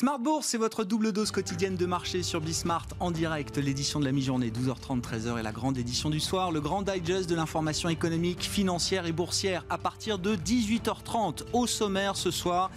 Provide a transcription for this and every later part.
Smart Bourse, c'est votre double dose quotidienne de marché sur Bismart en direct. L'édition de la mi-journée, 12h30, 13h et la grande édition du soir. Le grand digest de l'information économique, financière et boursière à partir de 18h30. Au sommaire ce soir,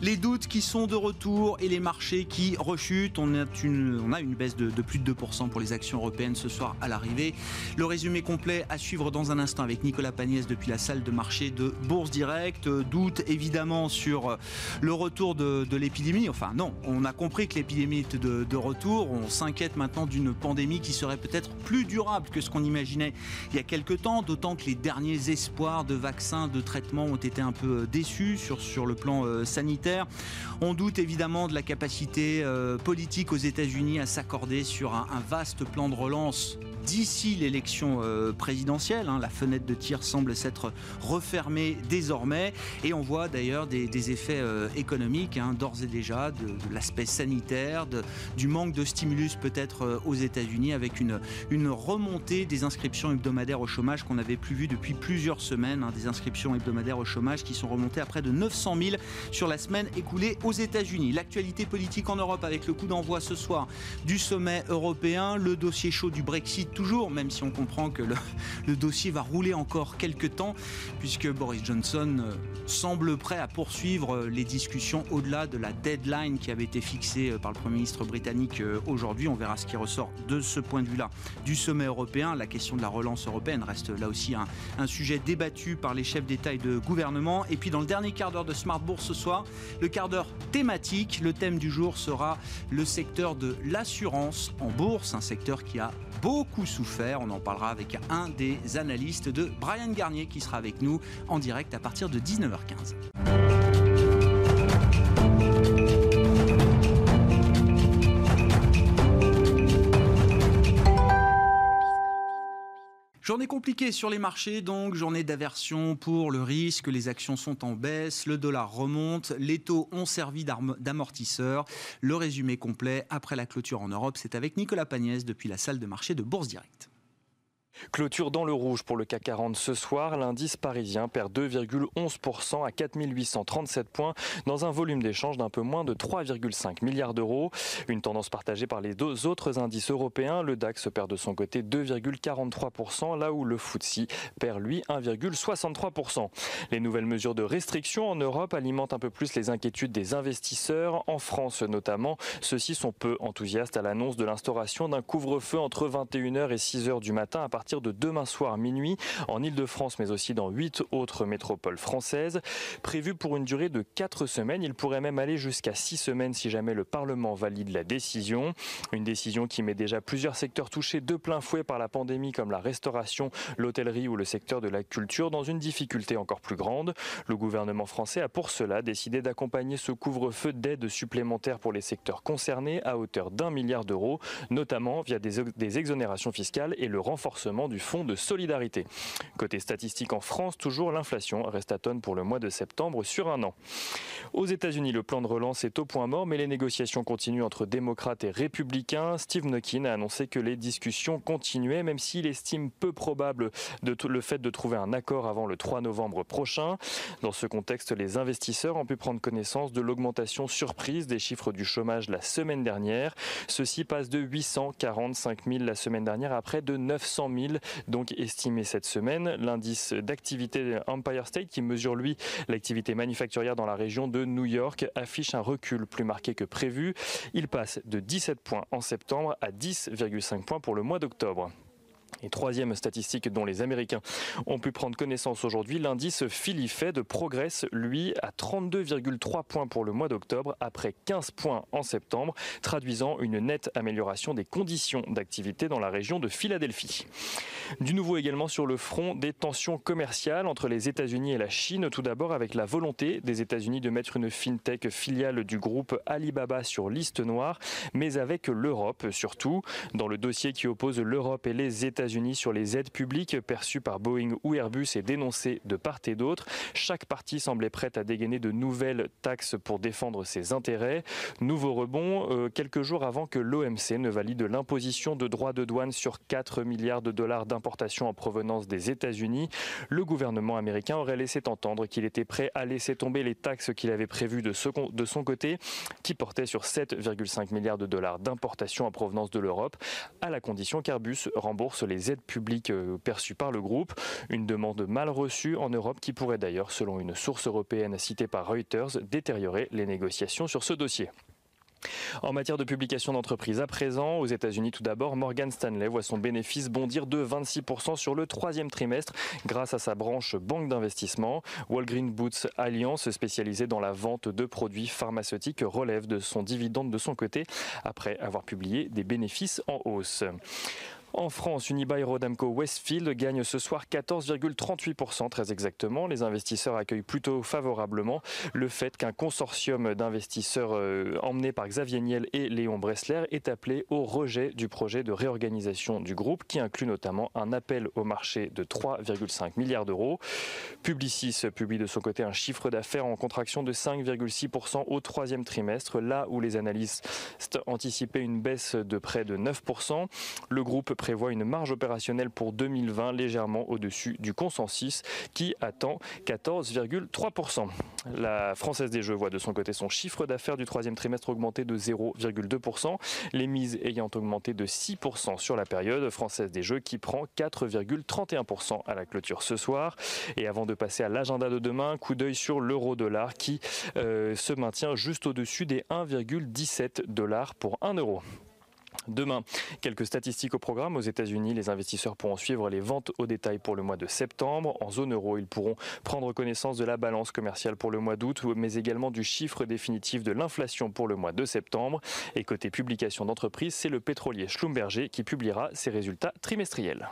les doutes qui sont de retour et les marchés qui rechutent. On a une, baisse de, plus de 2% pour les actions européennes ce soir à l'arrivée. Le résumé complet à suivre dans un instant avec Nicolas Pagnès depuis la salle de marché de Bourse Direct. Doute évidemment sur le retour de l'épidémie. Enfin non, on a compris que l'épidémie est de, retour. On s'inquiète maintenant d'une pandémie qui serait peut-être plus durable que ce qu'on imaginait il y a quelques temps, d'autant que les derniers espoirs de vaccins, de traitements ont été un peu déçus sur, le plan euh, sanitaire. On doute évidemment de la capacité euh, politique aux États-Unis à s'accorder sur un, vaste plan de relance d'ici l'élection euh, présidentielle. Hein. La fenêtre de tir semble s'être refermée désormais et on voit d'ailleurs des, effets euh, économiques hein, d'ores et déjà de l'aspect sanitaire, du manque de stimulus peut-être euh, aux États-Unis avec une, remontée des inscriptions hebdomadaires au chômage qu'on n'avait plus vu depuis plusieurs semaines, hein, des inscriptions hebdomadaires au chômage qui sont remontées à près de 900 000 sur la semaine écoulée aux États-Unis. L'actualité politique en Europe avec le coup d'envoi ce soir du sommet européen, le dossier chaud du Brexit toujours, même si on comprend que le, le dossier va rouler encore quelques temps, puisque Boris Johnson euh, semble prêt à poursuivre euh, les discussions au-delà de la deadline qui avait été fixée euh, par le Premier ministre britannique aujourd'hui. On verra ce qui ressort de ce point de vue-là du sommet européen. La question de la relance européenne reste là aussi un, un sujet débattu par les chefs d'État et de gouvernement. Et puis dans le dernier quart d'heure de Smart Bourse ce soir, le quart d'heure thématique, le thème du jour sera le secteur de l'assurance en bourse, un secteur qui a beaucoup souffert. On en parlera avec un des analystes de Brian Garnier qui sera avec nous en direct à partir de 19h15. Journée compliquée sur les marchés, donc journée d'aversion pour le risque, les actions sont en baisse, le dollar remonte, les taux ont servi d'amortisseur. Le résumé complet après la clôture en Europe, c'est avec Nicolas Pagnès depuis la salle de marché de Bourse Direct. Clôture dans le rouge pour le CAC 40 ce soir. L'indice parisien perd 2,11% à 4837 points dans un volume d'échange d'un peu moins de 3,5 milliards d'euros. Une tendance partagée par les deux autres indices européens. Le DAX perd de son côté 2,43% là où le FTSE perd lui 1,63%. Les nouvelles mesures de restriction en Europe alimentent un peu plus les inquiétudes des investisseurs. En France notamment, ceux-ci sont peu enthousiastes à l'annonce de l'instauration d'un couvre-feu entre 21h et 6h du matin à partir de demain soir minuit en Ile-de-France, mais aussi dans huit autres métropoles françaises. Prévu pour une durée de quatre semaines, il pourrait même aller jusqu'à six semaines si jamais le Parlement valide la décision. Une décision qui met déjà plusieurs secteurs touchés de plein fouet par la pandémie, comme la restauration, l'hôtellerie ou le secteur de la culture, dans une difficulté encore plus grande. Le gouvernement français a pour cela décidé d'accompagner ce couvre-feu d'aides supplémentaires pour les secteurs concernés à hauteur d'un milliard d'euros, notamment via des exonérations fiscales et le renforcement du fonds de solidarité. Côté statistique en France, toujours l'inflation reste à tonne pour le mois de septembre sur un an. Aux États-Unis, le plan de relance est au point mort, mais les négociations continuent entre démocrates et républicains. Steve Mnuchin a annoncé que les discussions continuaient, même s'il estime peu probable le fait de trouver un accord avant le 3 novembre prochain. Dans ce contexte, les investisseurs ont pu prendre connaissance de l'augmentation surprise des chiffres du chômage la semaine dernière. Ceci passe de 845 000 la semaine dernière à près de 900 000 donc estimé cette semaine. L'indice d'activité Empire State, qui mesure lui l'activité manufacturière dans la région de New York, affiche un recul plus marqué que prévu. Il passe de 17 points en septembre à 10,5 points pour le mois d'octobre. Et troisième statistique dont les Américains ont pu prendre connaissance aujourd'hui, l'indice Philly Fed progresse, lui, à 32,3 points pour le mois d'octobre, après 15 points en septembre, traduisant une nette amélioration des conditions d'activité dans la région de Philadelphie. Du nouveau également sur le front des tensions commerciales entre les États-Unis et la Chine, tout d'abord avec la volonté des États-Unis de mettre une fintech filiale du groupe Alibaba sur liste noire, mais avec l'Europe surtout. Dans le dossier qui oppose l'Europe et les États États-Unis sur les aides publiques perçues par Boeing ou Airbus est dénoncée de part et d'autre. Chaque partie semblait prête à dégainer de nouvelles taxes pour défendre ses intérêts. Nouveau rebond, euh, quelques jours avant que l'OMC ne valide l'imposition de droits de douane sur 4 milliards de dollars d'importation en provenance des États-Unis. Le gouvernement américain aurait laissé entendre qu'il était prêt à laisser tomber les taxes qu'il avait prévues de, de son côté, qui portaient sur 7,5 milliards de dollars d'importation en provenance de l'Europe, à la condition qu'Airbus rembourse les aides publiques euh, perçues par le groupe. Une demande mal reçue en Europe qui pourrait d'ailleurs, selon une source européenne citée par Reuters, détériorer les négociations sur ce dossier. En matière de publication d'entreprises, à présent, aux États-Unis tout d'abord, Morgan Stanley voit son bénéfice bondir de 26% sur le troisième trimestre grâce à sa branche banque d'investissement. Walgreen Boots Alliance, spécialisée dans la vente de produits pharmaceutiques, relève de son dividende de son côté après avoir publié des bénéfices en hausse. En France, Unibail Rodamco Westfield gagne ce soir 14,38% très exactement. Les investisseurs accueillent plutôt favorablement le fait qu'un consortium d'investisseurs euh, emmené par Xavier Niel et Léon Bressler est appelé au rejet du projet de réorganisation du groupe qui inclut notamment un appel au marché de 3,5 milliards d'euros. Publicis publie de son côté un chiffre d'affaires en contraction de 5,6% au troisième trimestre, là où les analystes anticipaient une baisse de près de 9%. Le groupe prévoit une marge opérationnelle pour 2020 légèrement au-dessus du consensus qui attend 14,3%. La Française des Jeux voit de son côté son chiffre d'affaires du troisième trimestre augmenter de 0,2%, les mises ayant augmenté de 6% sur la période. Française des Jeux qui prend 4,31% à la clôture ce soir. Et avant de passer à l'agenda de demain, coup d'œil sur l'euro-dollar qui euh, se maintient juste au-dessus des 1,17 dollars pour 1 euro. Demain, quelques statistiques au programme. Aux États-Unis, les investisseurs pourront suivre les ventes au détail pour le mois de septembre. En zone euro, ils pourront prendre connaissance de la balance commerciale pour le mois d'août, mais également du chiffre définitif de l'inflation pour le mois de septembre. Et côté publication d'entreprise, c'est le pétrolier Schlumberger qui publiera ses résultats trimestriels.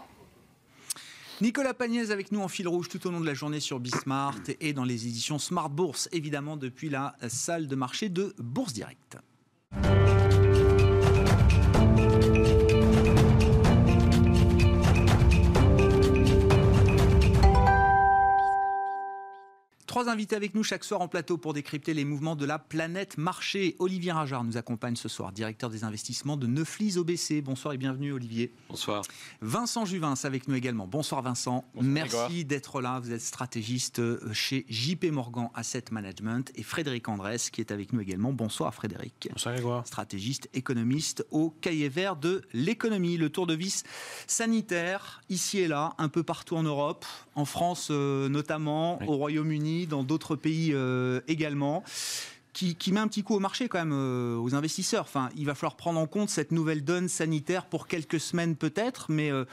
Nicolas Pagnès avec nous en fil rouge tout au long de la journée sur Bismart et dans les éditions Smart Bourse, évidemment depuis la salle de marché de Bourse Direct. Trois invités avec nous chaque soir en plateau pour décrypter les mouvements de la planète marché. Olivier Rajard nous accompagne ce soir, directeur des investissements de Neuflis OBC. Bonsoir et bienvenue Olivier. Bonsoir. Vincent Juvin avec nous également. Bonsoir Vincent. Merci d'être là. Vous êtes stratégiste euh, chez JP Morgan Asset Management et Frédéric Andrès qui est avec nous également. Bonsoir Frédéric. Bonsoir Grégoire. Stratégiste économiste au cahier vert de l'économie. Le tour de vis sanitaire ici et là, un peu partout en Europe, en France euh, notamment, au Royaume-Uni dans d'autres pays euh, également. Qui, met un petit coup au marché quand même euh, aux investisseurs. Enfin, il va falloir prendre en compte cette nouvelle donne sanitaire pour quelques semaines peut-être, mais euh,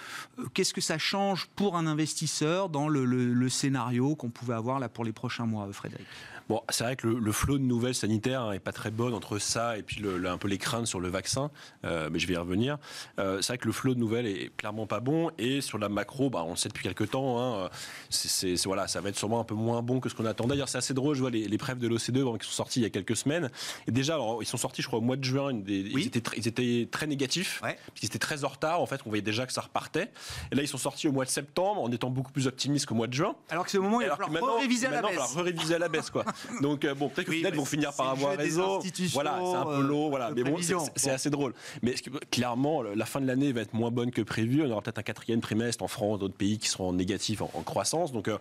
qu'est-ce que ça change pour un investisseur dans le, le scénario qu'on pouvait avoir là pour les prochains mois, Frédéric? Bon, c'est vrai que le, flot de nouvelles sanitaires n'est pas très bon entre ça et puis le, un peu les craintes sur le vaccin, euh, mais je vais y revenir. Euh, c'est vrai que le flot de nouvelles est clairement pas bon et sur la macro, bah, on le sait depuis quelques temps, hein, c'est, voilà, ça va être sûrement un peu moins bon que ce qu'on attendait. D'ailleurs, c'est assez drôle, je vois les, les preuves de l'OCDE qui sont sortis il y a quelques semaines. Et déjà, alors, ils sont sortis, je crois, au mois de juin, ils, étaient ils, étaient très négatifs, ouais. ils étaient très en retard, en fait, on voyait déjà que ça repartait. Et là, ils sont sortis au mois de septembre en étant beaucoup plus optimistes qu'au mois de juin. Alors que c'est le moment où il va falloir réviser à la baisse. réviser à la baisse, quoi. Donc, euh, bon, peut-être que vont finir par avoir raison. Voilà, c'est un peu lourd, voilà. Mais bon, c'est assez drôle. Mais clairement, la fin de l'année va être moins bonne que prévu. On aura peut-être un quatrième trimestre en France, d'autres pays qui seront en négatif en, croissance. Donc, euh,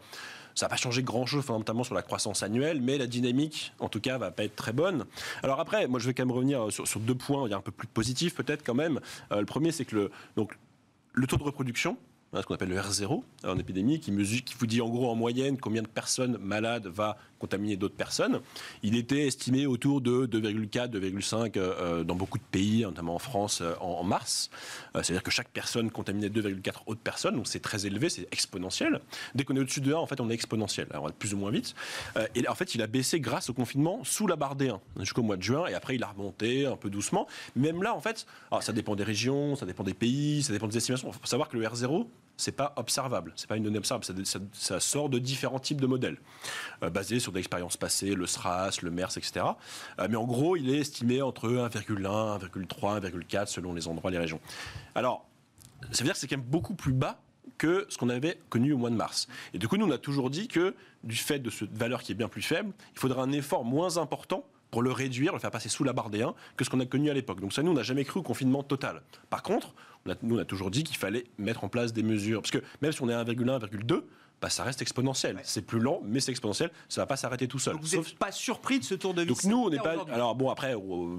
ça va pas changer grand-chose fondamentalement sur la croissance annuelle, mais la dynamique, en tout cas, va pas être très bonne. Alors après, moi, je vais quand même revenir sur, deux points, il y a un peu plus positifs peut-être quand même. Euh, le premier, c'est que le, donc, le taux de reproduction, ce qu'on appelle le R0 en épidémie, qui, mesure, qui vous dit en gros en moyenne combien de personnes malades va contaminer d'autres personnes. Il était estimé autour de 2,4, 2,5 euh, euh, dans beaucoup de pays, notamment en France, euh, en, mars. C'est-à-dire que chaque personne contaminait 2,4 autres personnes, donc c'est très élevé, c'est exponentiel. Dès qu'on est au-dessus de 1, en fait, on est exponentiel. Alors, plus ou moins vite. et en fait, il a baissé grâce au confinement sous la barre des 1 jusqu'au mois de juin, et après, il a remonté un peu doucement. Même là, en fait, ça dépend des régions, ça dépend des pays, ça dépend des estimations. Il faut savoir que le R0, c'est pas observable, c'est pas une donnée observable, ça, sort de différents types de modèles basés sur d'expériences passées, le SRAS, le MERS, etc. Euh, mais en gros, il est estimé entre 1,1, 1,3, 1,4 selon les endroits, les régions. Alors, ça veut dire que c'est quand même beaucoup plus bas que ce qu'on avait connu au mois de mars. Et du coup, nous, on a toujours dit que du fait de cette valeur qui est bien plus faible, il faudra un effort moins important pour le réduire, le faire passer sous la barre des 1 que ce qu'on a connu à l'époque. Donc ça, nous, on n'a jamais cru au confinement total. Par contre, nous, on a toujours dit qu'il fallait mettre en place des mesures. Parce que même si on est à 1,1, 1,2, bah, ça reste exponentiel. C'est plus lent, mais c'est exponentiel. Ça va pas s'arrêter tout seul. vous n'êtes pas surpris de ce tour de vis Donc nous, on n'est pas. Alors bon, après, on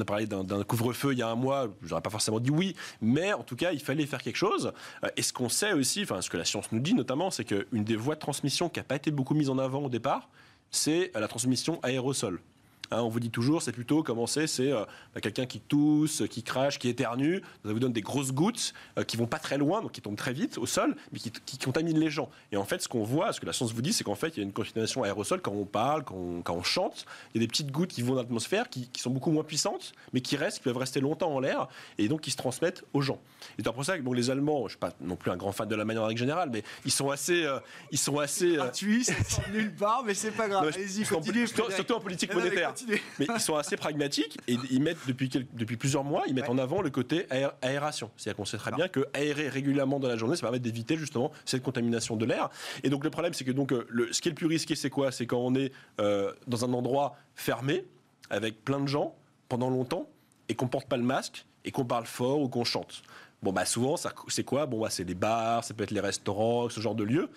a parlé d'un couvre-feu il y a un mois. J'aurais pas forcément dit oui, mais en tout cas, il fallait faire quelque chose. Euh, et ce qu'on sait aussi, enfin, ce que la science nous dit notamment, c'est qu'une des voies de transmission qui n'a pas été beaucoup mise en avant au départ, c'est la transmission aérosol. Hein, on vous dit toujours, c'est plutôt comment c'est, c'est euh, bah, quelqu'un qui tousse, qui crache, qui éternue. Ça vous donne des grosses gouttes euh, qui vont pas très loin, donc qui tombent très vite au sol, mais qui, contaminent les gens. Et en fait, ce qu'on voit, ce que la science vous dit, c'est qu'en fait, il y a une contamination aérosol quand on parle, quand on, chante. Il y a des petites gouttes qui vont dans l'atmosphère, qui, sont beaucoup moins puissantes, mais qui restent, qui peuvent rester longtemps en l'air, et donc qui se transmettent aux gens. Et c'est pour ça que bon, les Allemands, je suis pas non plus un grand fan de la manière en générale, mais ils sont assez, euh, ils sont assez. Gratuit, c'est nulle part, mais c'est pas grave. Allez-y. Surtout en politique monétaire. Mais ils sont assez pragmatiques et ils mettent depuis, depuis plusieurs mois, ils mettent en avant le côté aération. C'est-à-dire qu'on sait très bien que aérer régulièrement dans la journée, ça permet d'éviter justement cette contamination de l'air. Et donc le problème, c'est que donc euh, le, ce qui est le plus risqué, c'est quoi? C'est quand on est euh, dans un endroit fermé avec plein de gens pendant longtemps et qu'on porte pas le masque et qu'on parle fort ou qu'on chante. Bon, bah souvent, c'est quoi? Bon, bah, c'est les bars, ça peut être les restaurants, ce genre de lieux.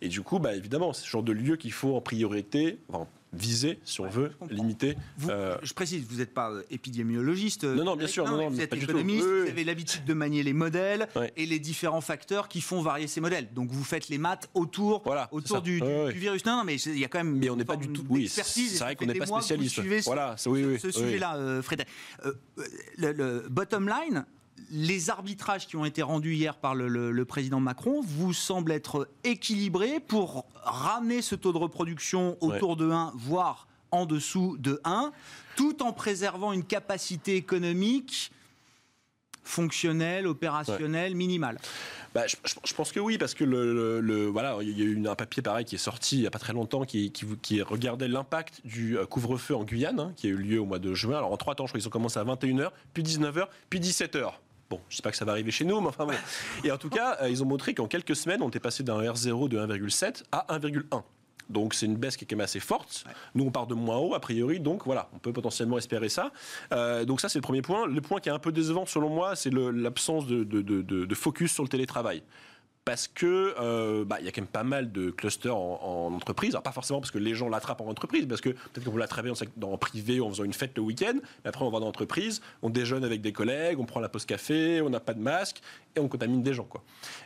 Et du coup, bah, évidemment, c'est ce genre de lieux qu'il faut en priorité, viser, si on veut, limiter. Euh, je précise, vous n'êtes pas euh, épidémiologiste. Non, non, bien sûr. Non, vous êtes économiste, vous avez l'habitude de manier les modèles et les différents facteurs qui font varier ces modèles. Donc vous faites les maths autour, voilà, autour du, virus. Non, mais il y a quand même. Mais on n'est pas du tout. Oui, c'est vrai qu'on n'est pas spécialiste. Voilà, ce, oui, ce sujet-là, euh, Frédéric. le bottom line, les arbitrages qui ont été rendus hier par le, président Macron vous semblent être équilibrés pour ramener ce taux de reproduction autour de 1, voire en dessous de 1, tout en préservant une capacité économique fonctionnelle, opérationnelle, minimale bah, je, pense que oui, parce que le, voilà, il y a eu un papier pareil qui est sorti il n'y a pas très longtemps qui, qui, regardait l'impact du euh, couvre-feu en Guyane, hein, qui a eu lieu au mois de juin. Alors en trois temps, je crois qu'ils ont commencé à 21h, puis 19h, puis 17h. Bon, je ne sais pas que ça va arriver chez nous, mais enfin bon. Et en tout cas, euh, ils ont montré qu'en quelques semaines, on était passé d'un R0 de 1,7 à 1,1. Donc c'est une baisse qui est quand même assez forte. Nous, on part de moins haut, a priori, donc voilà, on peut potentiellement espérer ça. Euh, donc ça, c'est le premier point. Le point qui est un peu décevant, selon moi, c'est l'absence de, de, focus sur le télétravail parce que euh, bah, il y a quand même pas mal de clusters en, entreprise. Alors pas forcément parce que les gens l'attrapent en entreprise, parce que peut-être qu'on peut l'attraper en, en, privé en faisant une fête le week-end, mais après on va dans l'entreprise, on déjeune avec des collègues, on prend la pause café, on n'a pas de masque et on contamine des gens. Quoi.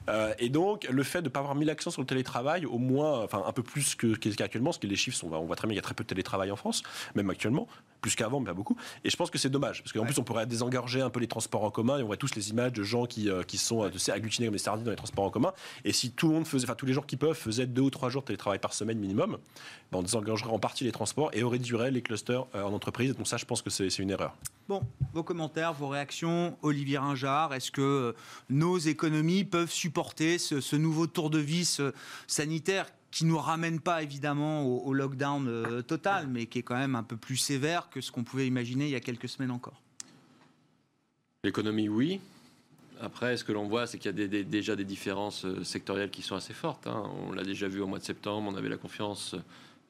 Euh, et donc le fait de ne pas avoir mis l'accent sur le télétravail, au moins, enfin un peu plus que qu'actuellement, parce que les chiffres sont, on voit très bien qu'il y a très peu de télétravail en France, même actuellement, plus qu'avant, mais pas beaucoup. Et je pense que c'est dommage, parce qu'en plus on pourrait désengorger un peu les transports en commun et on voit tous les images de gens qui, euh, qui sont agglutinés comme des sardines dans les transports en commun. Et si tout le monde faisait, enfin tous les gens qui peuvent faisaient deux ou trois jours de télétravail par semaine minimum, ben, on désengagerait en partie les transports et on réduirait les clusters euh, en entreprise. Donc ça, je pense que c'est une erreur. Bon, vos commentaires, vos réactions, Olivier Ringard, est-ce que nos économies peuvent supporter ce, nouveau tour de vis sanitaire qui nous ramène pas évidemment au, lockdown total, mais qui est quand même un peu plus sévère que ce qu'on pouvait imaginer il y a quelques semaines encore? L'économie, oui. Après, ce que l'on voit, c'est qu'il y a déjà des différences euh, sectorielles qui sont assez fortes. Hein. On l'a déjà vu au mois de septembre, on avait la confiance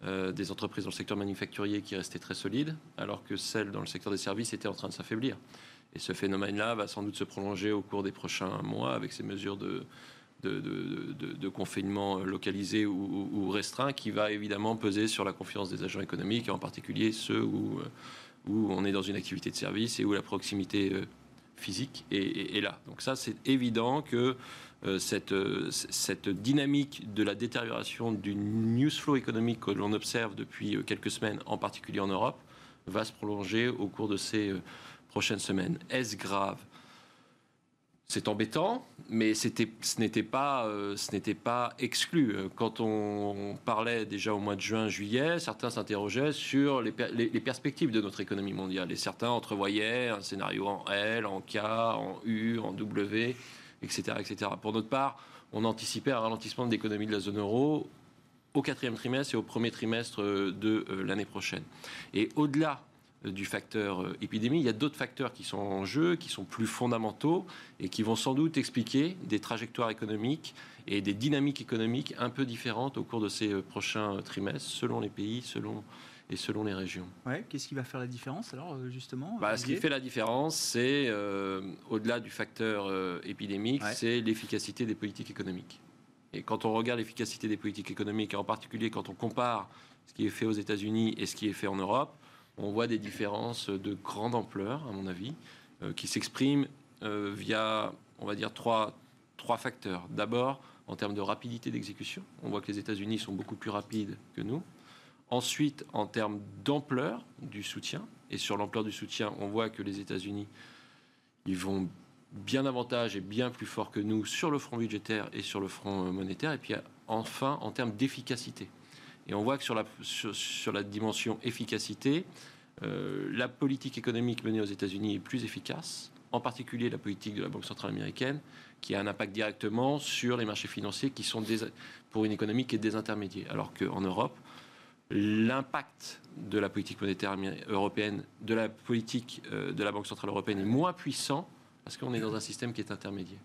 euh, des entreprises dans le secteur manufacturier qui restait très solide, alors que celle dans le secteur des services était en train de s'affaiblir. Et ce phénomène-là va sans doute se prolonger au cours des prochains mois avec ces mesures de, confinement localisé ou, restreint qui va évidemment peser sur la confiance des agents économiques, et en particulier ceux où, euh, où on est dans une activité de service et où la proximité physique est, là. Donc ça, c'est évident que euh, cette, euh, cette dynamique de la détérioration du news flow économique que l'on observe depuis euh, quelques semaines, en particulier en Europe, va se prolonger au cours de ces prochaines semaines. Est-ce grave? C'est embêtant, mais ce n'était pas, euh, exclu. Quand on parlait déjà au mois de juin, juillet, certains s'interrogeaient sur les, perspectives de notre économie mondiale. Et certains entrevoyaient un scénario en L, en K, en U, en W, etc. etc. Pour notre part, on anticipait un ralentissement de l'économie de la zone euro au quatrième trimestre et au premier trimestre de euh, l'année prochaine. Et au-delà du facteur épidémie. Il y a d'autres facteurs qui sont en jeu, qui sont plus fondamentaux et qui vont sans doute expliquer des trajectoires économiques et des dynamiques économiques un peu différentes au cours de ces prochains trimestres, selon les pays, selon et selon les régions. Ouais, Qu'est-ce qui va faire la différence alors euh, justement bah, Ce qui fait la différence, c'est euh, au-delà du facteur euh, épidémique, c'est l'efficacité des politiques économiques. Et quand on regarde l'efficacité des politiques économiques, et en particulier quand on compare ce qui est fait aux États-Unis et ce qui est fait en Europe, on voit des différences de grande ampleur, à mon avis, qui s'expriment via, on va dire, trois, trois facteurs. D'abord, en termes de rapidité d'exécution, on voit que les États-Unis sont beaucoup plus rapides que nous. Ensuite, en termes d'ampleur du soutien, et sur l'ampleur du soutien, on voit que les États-Unis, ils vont bien davantage et bien plus fort que nous sur le front budgétaire et sur le front euh, monétaire. Et puis enfin, en termes d'efficacité. Et on voit que sur la, sur, la dimension efficacité, euh, la politique économique menée aux États-Unis est plus efficace, en particulier la politique de la Banque centrale américaine, qui a un impact directement sur les marchés financiers qui sont pour une économie qui est désintermédiée. Alors qu'en Europe, l'impact de la politique monétaire européenne, de la politique euh, de la Banque Centrale Européenne est moins puissant parce qu'on est dans un système qui est intermédiaire.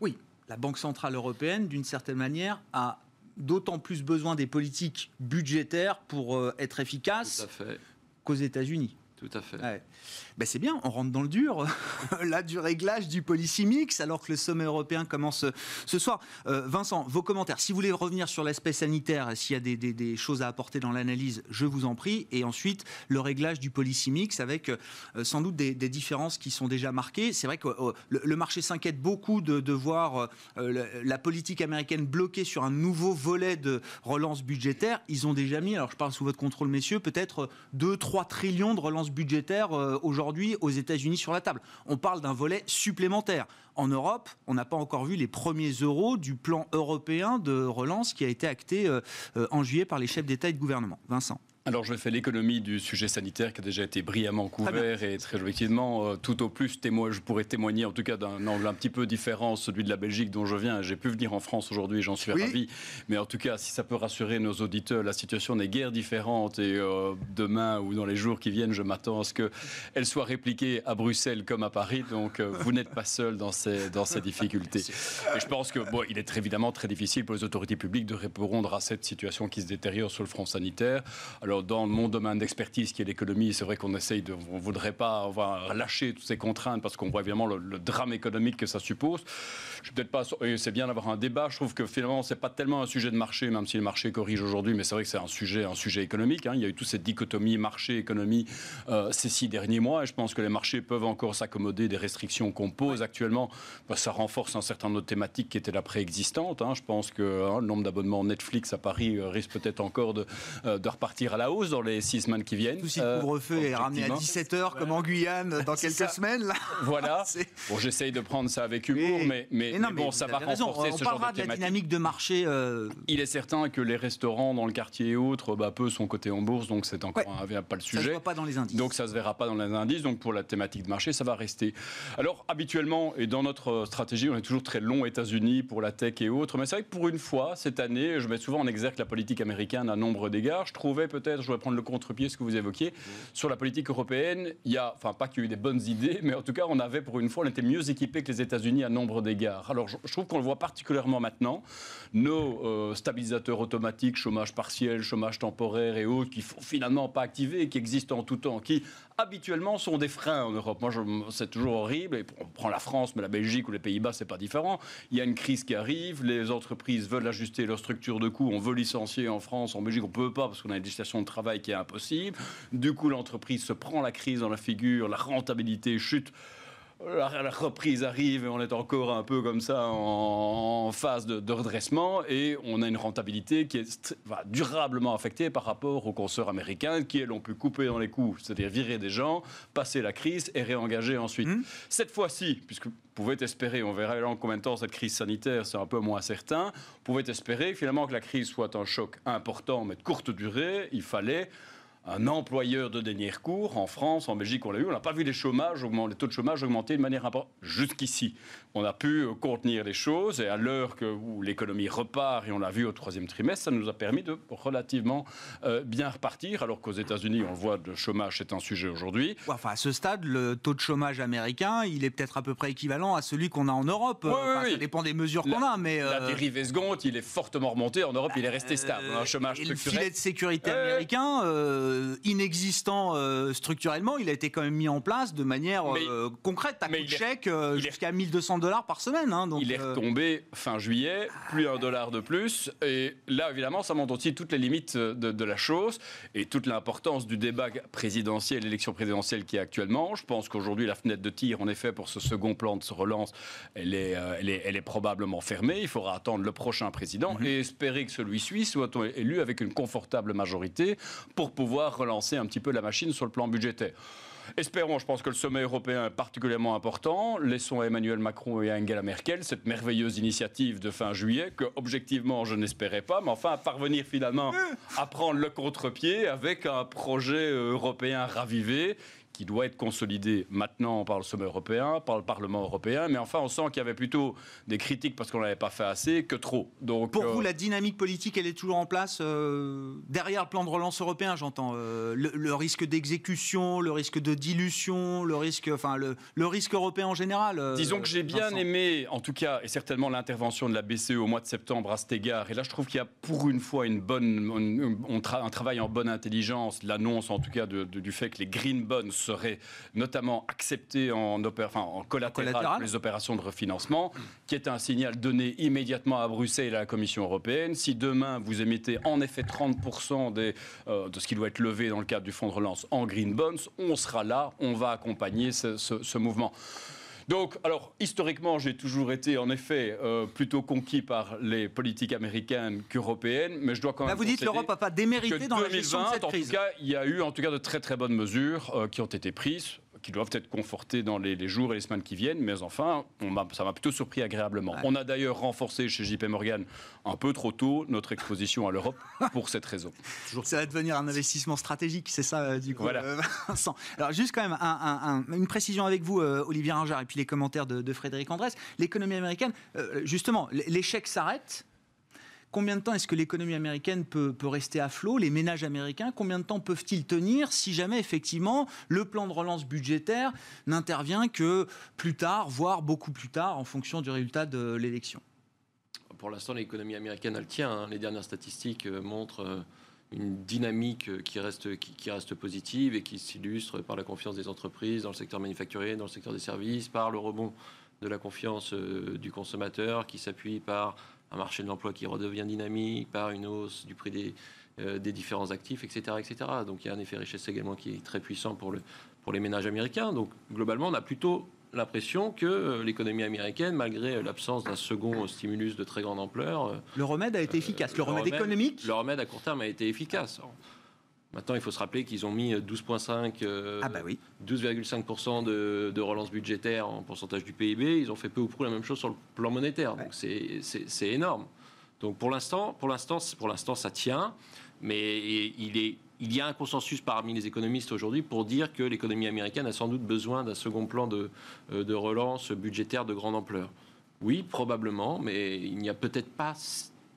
Oui, la Banque Centrale Européenne, d'une certaine manière, a d'autant plus besoin des politiques budgétaires pour euh, être efficace qu'aux États-Unis. Tout à fait. Ben c'est bien, on rentre dans le dur, là, du réglage du policy mix, alors que le sommet européen commence ce soir. Euh, Vincent, vos commentaires. Si vous voulez revenir sur l'aspect sanitaire, s'il y a des, choses à apporter dans l'analyse, je vous en prie. Et ensuite, le réglage du policy mix avec euh, sans doute des, différences qui sont déjà marquées. C'est vrai que euh, le, marché s'inquiète beaucoup de, voir la politique américaine bloquée sur un nouveau volet de relance budgétaire. Ils ont déjà mis, alors je parle sous votre contrôle, messieurs, peut-être 2-3 trillions de relance budgétaire aujourd'hui aujourd'hui aux États-Unis sur la table. On parle d'un volet supplémentaire. En Europe, on n'a pas encore vu les premiers euros du plan européen de relance qui a été acté euh, euh, en juillet par les chefs d'État et de gouvernement. Vincent. Alors je fais l'économie du sujet sanitaire qui a déjà été brillamment couvert et très objectivement, euh, tout au plus, je pourrais témoigner en tout cas d'un angle un petit peu différent, celui de la Belgique dont je viens. J'ai pu venir en France aujourd'hui, j'en suis ravi. Mais en tout cas, si ça peut rassurer nos auditeurs, la situation n'est guère différente et euh, demain ou dans les jours qui viennent, je m'attends à ce qu'elle soit répliquée à Bruxelles comme à Paris. Donc euh, vous n'êtes pas seul dans ces, dans ces difficultés. Et je pense que bon, il est évidemment très difficile pour les autorités publiques de répondre à cette situation qui se détériore sur le front sanitaire. Alors dans mon domaine d'expertise qui est l'économie, c'est vrai qu'on essaye de, on voudrait pas lâcher toutes ces contraintes parce qu'on voit évidemment le, drame économique que ça suppose. Je peut-être pas, c'est bien d'avoir un débat. Je trouve que finalement c'est pas tellement un sujet de marché, même si le marché corrige aujourd'hui, mais c'est vrai que c'est un sujet, un sujet économique. Hein. Il y a eu toute cette dichotomie marché-économie euh, ces six derniers mois, je pense que les marchés peuvent encore s'accommoder des restrictions qu'on pose actuellement. ça renforce un certain nombre de thématiques qui étaient là préexistantes. Hein. Je pense que hein, le nombre d'abonnements Netflix à Paris euh, risque peut-être encore de, euh, de repartir à la hausse dans les six semaines qui viennent. Tout si le euh, couvre-feu est ramené à 17h comme en Guyane dans quelques semaines. Là. Voilà. bon, j'essaye de prendre ça avec humour, mais, mais, bon, ça va renforcer ce genre de, de la dynamique de marché. Euh, Il est certain que les restaurants dans le quartier et autres, bah, peu sont cotés en bourse, donc c'est encore un, pas le sujet. Ça se voit pas dans les indices. Donc ça se verra pas dans les indices. Donc pour la thématique de marché, ça va rester. Alors habituellement et dans notre stratégie, on est toujours très long États-Unis pour la tech et autres, mais c'est vrai que pour une fois cette année, je mets souvent en exergue la politique américaine à nombre d'égards. Je trouvais peut-être, je prendre le contre-pied, ce que vous évoquiez. Sur la politique européenne, il y a, enfin, pas qu'il y ait eu des bonnes idées, mais en tout cas, on avait pour une fois, on était mieux équipés que les États-Unis à nombre d'égards. Alors, je, trouve qu'on le voit particulièrement maintenant. Nos euh, stabilisateurs automatiques, chômage partiel, chômage temporaire et autres, qui ne sont finalement pas activés, qui existent en tout temps, qui habituellement sont des freins en Europe. Moi, c'est toujours horrible. Et on prend la France, mais la Belgique ou les Pays-Bas, c'est pas différent. Il y a une crise qui arrive, les entreprises veulent ajuster leur structure de coûts, on veut licencier en France, en Belgique, on peut pas parce qu'on a une législation de travail qui est impossible. Du coup, l'entreprise se prend la crise dans la figure, la rentabilité chute la, reprise arrive et on est encore un peu comme ça en, phase de, redressement et on a une rentabilité qui est durablement affectée par rapport aux consoeurs américains qui, elles, ont pu couper dans les coûts, c'est-à-dire virer des gens, passer la crise et réengager ensuite. Mmh. Cette fois-ci, puisque vous pouvez espérer, on verra en combien de temps cette crise sanitaire, c'est un peu moins certain, vous pouvez espérer finalement que la crise soit un choc important mais de courte durée, il fallait un employeur de dernier recours. En France, en Belgique, on l'a eu. On n'a pas vu les, chômages, les taux de chômage augmenter de manière importante. Jusqu'ici, on a pu euh, contenir les choses et à l'heure où l'économie repart, et on l'a vu au troisième trimestre, ça nous a permis de relativement euh, bien repartir, alors qu'aux États-Unis, on voit, le chômage, c'est un sujet aujourd'hui. Enfin, à ce stade, le taux de chômage américain, il est peut-être à peu près équivalent à celui qu'on a en Europe. Ça dépend des mesures qu'on a, mais... La euh, dérive seconde, il est fortement remonté. En Europe, il est resté stable. un chômage structurel. Le filet de sécurité américain... Euh, inexistant euh, structurellement, il a été quand même mis en place de manière euh, concrète, à coup de chèque, jusqu'à 1200 dollars par semaine. Hein, donc, il est retombé fin juillet, plus un dollar de plus. Et là, évidemment, ça montre aussi toutes les limites de, la chose et toute l'importance du débat présidentiel, l'élection présidentielle qui est actuellement. Je pense qu'aujourd'hui, la fenêtre de tir, en effet, pour ce second plan de se relance, elle est, elle est, elle est probablement fermée. Il faudra attendre le prochain président mm-hmm. et espérer que celui-ci soit élu avec une confortable majorité pour pouvoir relancer un petit peu la machine sur le plan budgétaire. Espérons, je pense que le sommet européen est particulièrement important. Laissons à Emmanuel Macron et à Angela Merkel cette merveilleuse initiative de fin juillet que, objectivement, je n'espérais pas, mais enfin, parvenir finalement à prendre le contre-pied avec un projet européen ravivé qui doit être consolidé maintenant par le sommet européen, par le Parlement européen. Mais enfin, on sent qu'il y avait plutôt des critiques parce qu'on n'avait pas fait assez que trop. Donc, Pour vous, euh, la dynamique politique, elle est toujours en place euh, derrière le plan de relance européen, j'entends. Euh, le, risque d'exécution, le risque de dilution, le risque, enfin, le, le risque européen en général. Disons que j'ai bien aimé, en tout cas, et certainement l'intervention de la BCE au mois de septembre à cet égard. Et là, je trouve qu'il y a pour une fois une bonne, on, un travail en bonne intelligence, l'annonce en tout cas du fait que les green bonds serait notamment accepté en, en collatéral, les opérations de refinancement, qui est un signal donné immédiatement à Bruxelles et à la Commission européenne. Si demain vous émettez en effet 30% des, euh, de ce qui doit être levé dans le cadre du fonds de relance en green bonds, on sera là, on va accompagner ce mouvement. Donc, alors, historiquement, j'ai toujours été, en effet, euh, plutôt conquis par les politiques américaines qu'européennes, mais je dois quand même. Là, vous dites que l'Europe n'a pas démérité dans 2020, la gestion de cette crise. En tout cas, il y a eu, en tout cas, de très très bonnes mesures euh, qui ont été prises qui doivent être confortés dans les, jours et les semaines qui viennent, mais enfin, ça m'a plutôt surpris agréablement. On a d'ailleurs renforcé chez JP Morgan un peu trop tôt notre exposition à l'Europe pour cette raison. Ça va devenir un investissement stratégique, c'est ça, euh, du coup, voilà. Euh, Vincent. Alors, juste quand même une précision avec vous, euh, Olivier Rangard, et puis les commentaires de, Frédéric Andrés. L'économie américaine, justement, l'échec s'arrête Combien de temps est-ce que l'économie américaine peut, rester à flot Les ménages américains, combien de temps peuvent-ils tenir si jamais effectivement le plan de relance budgétaire n'intervient que plus tard, voire beaucoup plus tard, en fonction du résultat de l'élection? Pour l'instant, l'économie américaine, elle tient. Hein. Les dernières statistiques euh, montrent euh, une dynamique euh, qui reste, qui, reste positive et qui s'illustre par la confiance des entreprises dans le secteur manufacturier, dans le secteur des services, par le rebond de la confiance du consommateur qui s'appuie par un marché de l'emploi qui redevient dynamique, par une hausse du prix des, euh, des différents actifs, etc., etc. Donc il y a un effet richesse également qui est très puissant pour, le, pour les ménages américains. Donc globalement, on a plutôt l'impression que euh, l'économie américaine, malgré l'absence d'un second stimulus de très grande ampleur... Euh, le remède a été efficace. Le, remède, économique Le remède à court terme a été efficace. Maintenant, il faut se rappeler qu'ils ont mis 12,5 euh, ah bah oui. 12,5% de, de, relance budgétaire en pourcentage du PIB. Ils ont fait peu ou prou la même chose sur le plan monétaire. Donc c'est énorme. Donc pour l'instant, pour l'instant, pour l'instant, ça tient. Mais il, est, il y a un consensus parmi les économistes aujourd'hui pour dire que l'économie américaine a sans doute besoin d'un second plan de, euh, de relance budgétaire de grande ampleur. Oui, probablement, mais il n'y a peut-être pas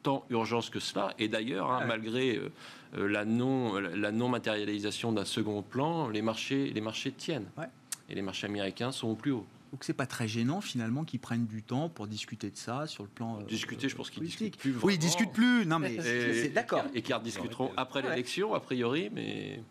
tant urgence que cela. Et d'ailleurs, hein, malgré euh, euh, la non, la non matérialisation d'un second plan, les marchés, les marchés tiennent. Et les marchés américains sont au plus haut. Donc c'est pas très gênant finalement qu'ils prennent du temps pour discuter de ça sur le plan. Euh, discuter, je pense qu'ils discutent plus. Oui, ils discutent plus. Non mais d'accord. Et qu'ils discuteront après l'élection, a priori, mais.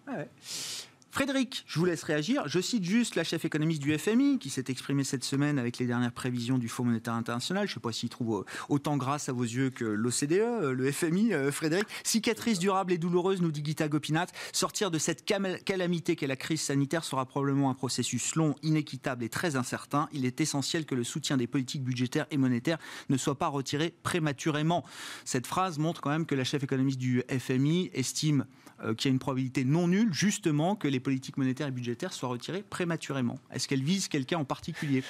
Frédéric, je vous laisse réagir. Je cite juste la chef économiste du FMI qui s'est exprimée cette semaine avec les dernières prévisions du Fonds monétaire international. Je ne sais pas s'il trouve autant grâce à vos yeux que l'OCDE, euh, le FMI. Euh, Frédéric, cicatrice durable et douloureuse, nous dit Gita Gopinath. Sortir de cette calamité qu'est la crise sanitaire sera probablement un processus long, inéquitable et très incertain. Il est essentiel que le soutien des politiques budgétaires et monétaires ne soit pas retiré prématurément. Cette phrase montre quand même que la chef économiste du FMI estime euh, qu'il y a une probabilité non nulle, justement, que les politiques monétaires et budgétaires soient retirées prématurément. Est-ce qu'elle vise quelqu'un en particulier?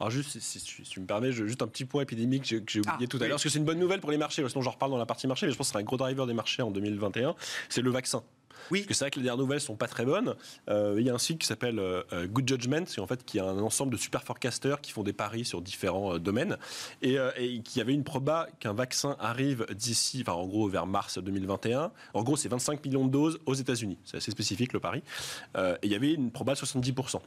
Alors juste, si, tu me permets, juste un petit point épidémique que j'ai oublié ah, tout à l'heure, parce que c'est une bonne nouvelle pour les marchés, sinon j'en reparle dans la partie marché, mais je pense que c'est un gros driver des marchés en 2021, c'est le vaccin Oui. Parce que c'est vrai que les dernières nouvelles sont pas très bonnes. Euh, il y a un site qui s'appelle euh, Good Judgment, c'est en fait qui a un ensemble de super forecasters qui font des paris sur différents domaines et, qui avait une proba qu'un vaccin arrive d'ici, enfin en gros vers mars 2021. En gros, c'est 25 millions de doses aux États-Unis. C'est assez spécifique le pari. et il y avait une proba de 70%.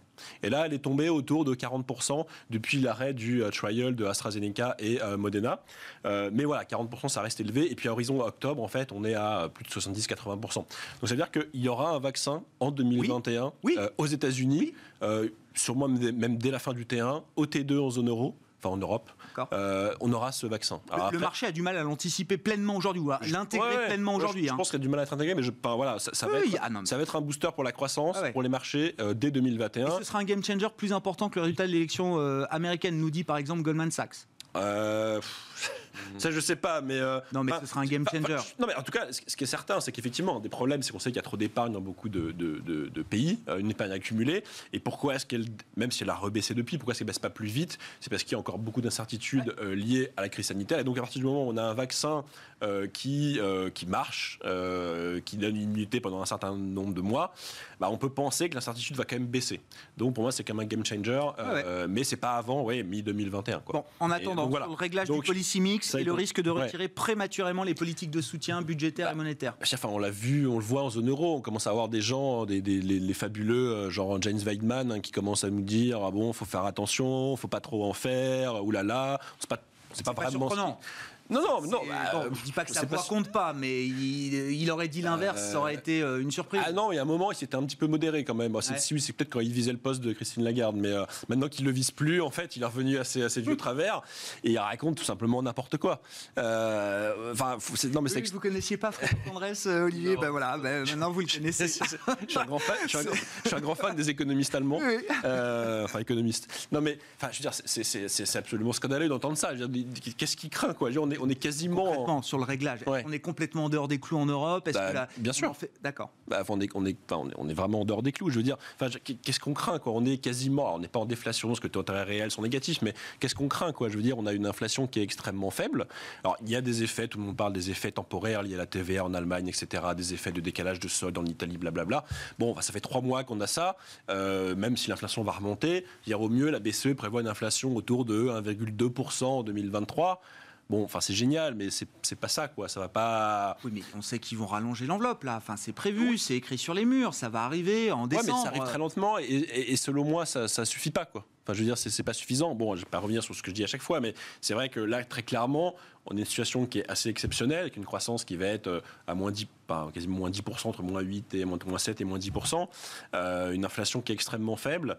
Et là, elle est tombée autour de 40% depuis l'arrêt du trial de AstraZeneca et Modena. mais voilà, 40% ça reste élevé. Et puis à horizon octobre, en fait, on est à plus de 70-80%. Donc veut dire qu'il y aura un vaccin en 2021 euh, aux États-Unis, euh, sûrement même dès la fin du T1, au T2 en zone euro enfin en Europe, euh, on aura ce vaccin. le, marché a du mal à l'anticiper pleinement aujourd'hui, ou à l'intégrer pleinement aujourd'hui. Je, hein. pense qu'il a du mal à être intégré, mais je, voilà, ça, va être, ça, va être, un booster pour la croissance, ah pour les marchés dès 2021. Et ce sera un game changer plus important que le résultat de l'élection américaine, nous dit par exemple Goldman Sachs. Euh, ça, je sais pas, mais. Euh, non, mais ce sera un game changer. non, mais en tout cas, ce qui est certain, c'est qu'effectivement, des problèmes, c'est qu'on sait qu'il y a trop d'épargne dans beaucoup de, de, pays, euh, une épargne accumulée. Et pourquoi est-ce qu'elle, même si elle a rebaissé depuis, pourquoi est-ce qu'elle baisse pas plus vite? C'est parce qu'il y a encore beaucoup d'incertitudes liées à la crise sanitaire. Et donc, à partir du moment où on a un vaccin qui, qui marche, qui donne une immunité pendant un certain nombre de mois, bah, on peut penser que l'incertitude va quand même baisser. Donc, pour moi, c'est quand même un game changer, ah mais c'est pas avant, ouais, mi-2021. Bon, en attendant, voilà. le réglage du policy mix et le risque de retirer prématurément les politiques de soutien budgétaire et bah, monétaire. Enfin, on l'a vu, on le voit en zone euro. On commence à avoir des gens, des, les, fabuleux, euh, genre James Weidman, hein, qui commencent à nous dire ah bon, faut faire attention, faut pas trop en faire, oulala. C'est pas, c'est pas, pas vraiment. Non, non, non. Bah, je dis pas que ça ne compte pas, mais il, aurait dit l'inverse, ça aurait été euh, une surprise. Ah non, il y a un moment, il s'était un petit peu modéré quand même. c'est, peut-être quand il visait le poste de Christine Lagarde, mais euh, maintenant qu'il le vise plus, en fait, il est revenu assez, assez vieux travers et il raconte tout simplement n'importe quoi. Euh, enfin, non, mais c'est. vous connaissiez pas François Andrés, Olivier Ben voilà, ben, maintenant vous le connaissez. je, suis un grand fan, je, suis un, grand fan des économistes allemands. enfin, économistes. Non, mais enfin, je veux dire, c'est, absolument scandaleux d'entendre ça. qu'est-ce qu'il craint, quoi? On est on est quasiment sur le réglage. On est complètement en dehors des clous en Europe. Bah, bien sûr. D'accord. Bah, on, est, on, est, on est vraiment en dehors des clous. Je veux dire, qu'est-ce qu'on craint quoi? On est quasiment. on n'est pas en déflation parce que les intérêts réels sont négatifs, mais qu'est-ce qu'on craint quoi? Je veux dire, on a une inflation qui est extrêmement faible. Alors il y a des effets. Tout le monde parle des effets temporaires liés à la TVA en Allemagne, etc. Des effets de décalage de solde en Italie, blablabla. Bon, bah, ça fait trois mois qu'on a ça. Euh, même si l'inflation va remonter, dire au mieux la BCE prévoit une inflation autour de 1,2% en 2023. Bon, enfin, c'est génial, mais c'est pas ça, quoi. Ça va pas. Oui, mais on sait qu'ils vont rallonger l'enveloppe, là. Enfin, c'est prévu, c'est écrit sur les murs, ça va arriver en décembre. Ouais, mais ça arrive très lentement, et, selon moi, ça, ça suffit pas, quoi. Enfin, je veux dire, c'est pas suffisant. Bon, je vais pas revenir sur ce que je dis à chaque fois, mais c'est vrai que là, très clairement, on est une situation qui est assez exceptionnelle, avec une croissance qui va être euh, à moins 10, pas, quasiment moins 10%, entre moins 8 et moins 7 et moins 10%, euh, une inflation qui est extrêmement faible.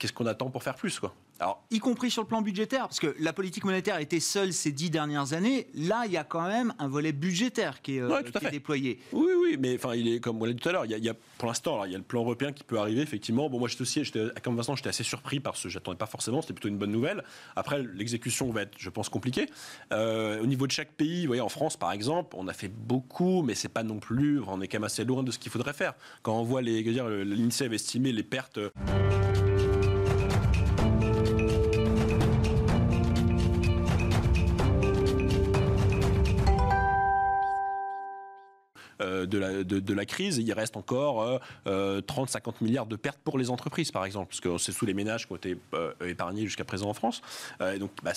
Qu'est-ce qu'on attend pour faire plus, quoi? Alors, y compris sur le plan budgétaire, parce que la politique monétaire était seule ces dix dernières années. Là, il y a quand même un volet budgétaire qui est, euh, déployé. Oui, oui, mais enfin, il est comme on l'a dit tout à l'heure. Il, y a, pour l'instant, il y a le plan européen qui peut arriver effectivement. Bon, moi, j'étais aussi, comme Vincent, j'étais assez surpris parce que j'attendais pas forcément. C'était plutôt une bonne nouvelle. Après, l'exécution va être, je pense, compliquée. Euh, au niveau de chaque pays, vous voyez, en France, par exemple, on a fait beaucoup, mais c'est pas non plus. On est quand même assez loin de ce qu'il faudrait faire. Quand on voit les, dire, l'INSEE avait estimé les pertes. De, la, de, la crise, il reste encore 30-50 euh, milliards de pertes pour les entreprises, par exemple, parce que c'est sous les ménages qui ont été euh, épargnés jusqu'à présent en France. donc, bah,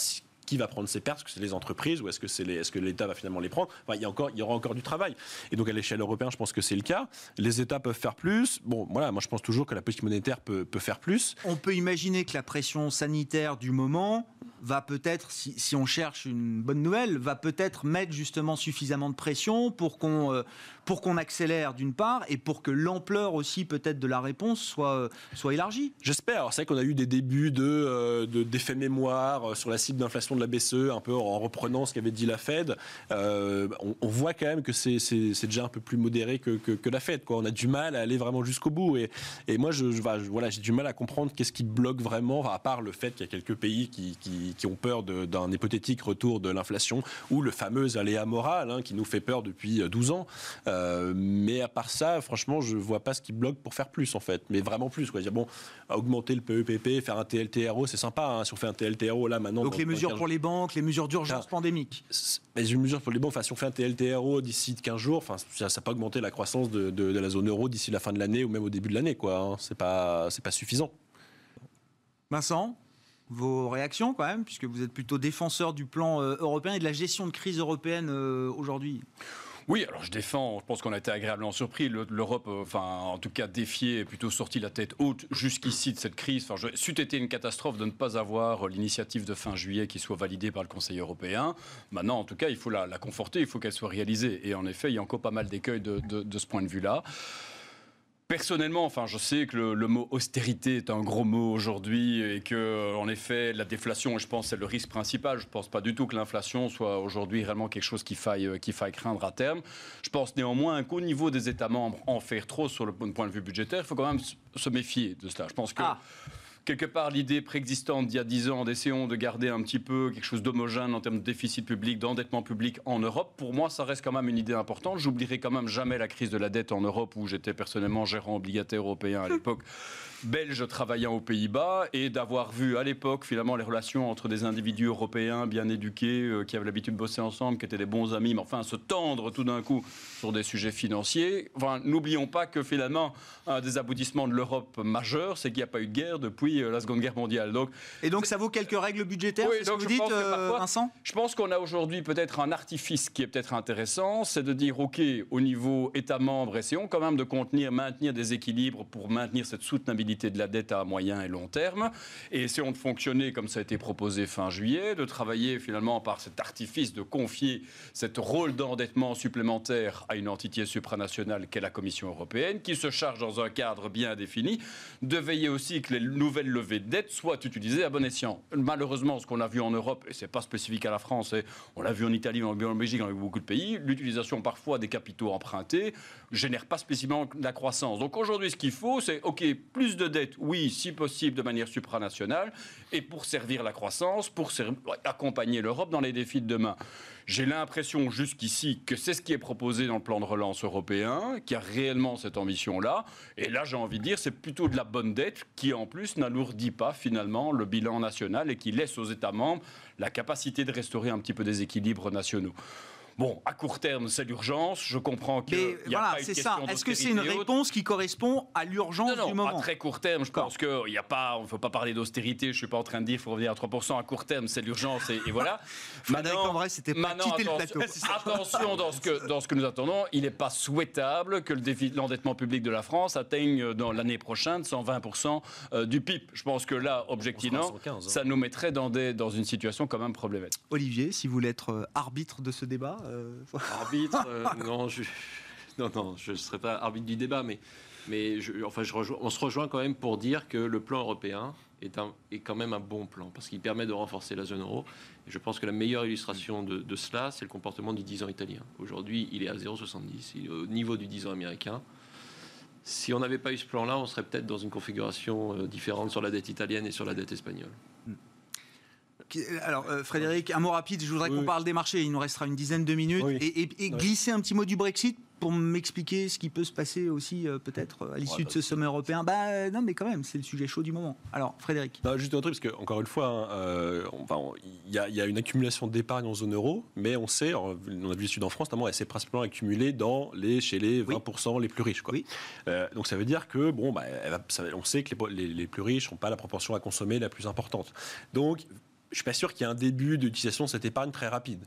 va prendre ces pertes Est-ce que c'est les entreprises ou est-ce que c'est est-ce que l'État va finalement les prendre? Il y aura encore du travail. Et donc à l'échelle européenne, je pense que c'est le cas. Les États peuvent faire plus. Bon, voilà, moi je pense toujours que la politique monétaire peut, peut faire plus. On peut imaginer que la pression sanitaire du moment va peut-être, si, si, on cherche une bonne nouvelle, va peut-être mettre justement suffisamment de pression pour qu'on euh, pour qu'on accélère d'une part et pour que l'ampleur aussi peut-être de la réponse soit euh, soit élargie. J'espère. C'est vrai qu'on a eu des débuts de euh, d'effets mémoire sur la cible d'inflation de la BCE, un peu en reprenant ce qu'avait dit la Fed. On, on, voit quand même que c'est déjà un peu plus modéré que, que, la Fed. On a du mal à aller vraiment jusqu'au bout. Et, moi, voilà, j'ai du mal à comprendre qu'est-ce qui bloque vraiment, à part le fait qu'il y a quelques pays qui, qui ont peur d'un hypothétique retour de l'inflation ou le fameux aléa moral hein, qui nous fait peur depuis 12 ans. Euh, Euh, mais à part ça, franchement, je vois pas ce qui bloque pour faire plus en fait. Mais vraiment plus quoi. Dire bon, augmenter le PEPP, faire un TLTRO, c'est sympa. Hein, si on fait un TLTRO là maintenant. Donc les mesures pour les banques, les mesures d'urgence pandémique. Mais une mesure pour les banques. Enfin, si on fait un TLTRO d'ici 15 jours, enfin, ça, ça peut augmenter la croissance de, de, la zone euro d'ici la fin de l'année ou même au début de l'année quoi. Hein. C'est pas c'est pas suffisant. Vincent vos réactions quand même, puisque vous êtes plutôt défenseur du plan euh, européen et de la gestion de crise européenne euh, aujourd'hui? Oui, alors je défends, je pense qu'on a été agréablement surpris. L'Europe, euh, enfin, en tout cas, défié est plutôt sorti la tête haute jusqu'ici de cette crise. Enfin, c'eût été une catastrophe de ne pas avoir l'initiative de fin juillet qui soit validée par le Conseil européen. Maintenant, en tout cas, il faut la, conforter, il faut qu'elle soit réalisée. Et en effet, il y a encore pas mal d'écueils de ce point de vue-là. Personnellement, enfin, je sais que le, mot austérité est un gros mot aujourd'hui et que, en effet, la déflation, je pense, c'est le risque principal. Je ne pense pas du tout que l'inflation soit aujourd'hui réellement quelque chose qu'il faille, qu'il faille craindre à terme. Je pense néanmoins qu'au niveau des États membres, en faire trop sur le point de vue budgétaire, il faut quand même se méfier de cela. Je pense que. Ah quelque part l'idée préexistante d'il y a 10 ans d'essayons de garder un petit peu quelque chose d'homogène en termes de déficit public, d'endettement public en Europe, pour moi, ça reste quand même une idée importante. J'oublierai quand même jamais la crise de la dette en Europe où j'étais personnellement gérant obligataire européen à l'époque belge travaillant aux Pays-Bas et d'avoir vu à l'époque finalement les relations entre des individus européens bien éduqués euh, qui avaient l'habitude de bosser ensemble, qui étaient des bons amis, mais enfin se tendre tout d'un coup sur des sujets financiers. Enfin, n'oublions pas que finalement un des aboutissements de l'Europe majeur, c'est qu'il n'y a pas eu de guerre depuis euh, la Seconde Guerre mondiale. Donc, et donc ça vaut quelques règles budgétaires, oui, donc vous dites, euh, Vincent? Je pense qu'on a aujourd'hui peut-être un artifice qui est peut-être intéressant, c'est de dire ok au niveau État membre, essayons quand même de contenir, maintenir des équilibres pour maintenir cette soutenabilité de la dette à moyen et long terme. Et essayons de fonctionner comme ça a été proposé fin juillet, de travailler finalement par cet artifice de confier cet rôle d'endettement supplémentaire à une entité supranationale qu'est la Commission européenne, qui se charge dans un cadre bien défini, de veiller aussi que les nouvelles levées de dette soient utilisées à bon escient. Malheureusement, ce qu'on a vu en Europe, et c'est pas spécifique à la France, et on l'a vu en Italie, en Belgique, dans beaucoup de pays, l'utilisation parfois des capitaux empruntés génère pas spécifiquement la croissance. Donc aujourd'hui, ce qu'il faut, c'est OK, plus de de dette, oui, si possible de manière supranationale, et pour servir la croissance, pour accompagner l'Europe dans les défis de demain. J'ai l'impression jusqu'ici que c'est ce qui est proposé dans le plan de relance européen, qui a réellement cette ambition-là. Et là, j'ai envie de dire, c'est plutôt de la bonne dette qui, en plus, n'alourdit pas finalement le bilan national et qui laisse aux États membres la capacité de restaurer un petit peu des équilibres nationaux. Bon, à court terme, c'est l'urgence. Je comprends que. Mais y a voilà, c'est ça. Est-ce que c'est une réponse qui correspond à l'urgence du moment À très court terme, je pense qu'il n'y a pas. On ne faut pas parler d'austérité. Je ne suis pas en train de dire qu'il faut revenir à 3%. À court terme, c'est l'urgence et, voilà. Frédéric vrai, c'était pas quitter le plateau. Attention dans ce, que, dans ce que nous attendons. Il n'est pas souhaitable que l'endettement public de la France atteigne dans l'année prochaine 120% euh, du PIB. Je pense que là, objectivement, hein. ça nous mettrait dans, des, dans une situation quand même problématique. Olivier, si vous voulez être euh, arbitre de ce débat, euh, arbitre, euh, non, je, ne serai pas arbitre du débat, mais, mais enfin, on se rejoint quand même pour dire que le plan européen est, quand même un bon plan, parce qu'il permet de renforcer la zone euro. Je pense que la meilleure illustration de, cela, c'est le comportement du 10 ans italien. Aujourd'hui, il est à 0,70, il est au niveau du 10 ans américain. Si on n'avait pas eu ce plan-là, on serait peut-être dans une configuration euh, différente sur la dette italienne et sur la dette espagnole. Alors, euh, Frédéric, un mot rapide. Je voudrais qu'on parle des marchés. Il nous restera une dizaine de minutes. Et, glisser un petit mot du Brexit pour m'expliquer ce qui peut se passer aussi, euh, peut-être, à l'issue de ce sommet européen. Bah, euh, non, mais quand même, c'est le sujet chaud du moment. Alors, Frédéric. juste un truc, parce qu'encore une fois, hein, il y, a une accumulation d'épargne en zone euro, mais on sait, on a vu le Sud en France, notamment, elle s'est principalement accumulée dans les, chez les 20% les plus riches. Quoi. donc, ça veut dire que, bon, bah, on sait que les, les plus riches n'ont pas la proportion à consommer la plus importante. Donc, je suis pas sûr qu'il y ait un début d'utilisation de cette épargne très rapide.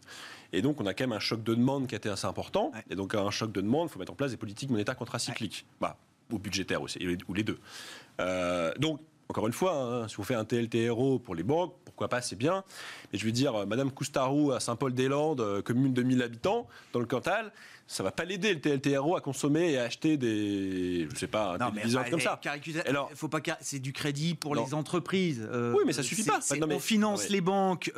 Et donc, on a quand même un choc de demande qui a été assez important. Et donc, un choc de demande, il faut mettre en place des politiques monétaires contracycliques. Bah, ou budgétaires aussi, ou les deux. Euh, donc, encore une fois, hein, si vous faites un TLTRO pour les banques, pourquoi pas, c'est bien. Mais je veux dire, euh, Madame Coustarou à Saint-Paul-des-Landes, euh, commune de 1000 habitants, dans le Cantal, ça va pas l'aider le TLTRO à consommer et à acheter des, je sais pas, un téléviseur comme ça. Alors, faut pas, c'est du crédit pour les entreprises. Euh, oui, mais ça suffit pas. on finance les banques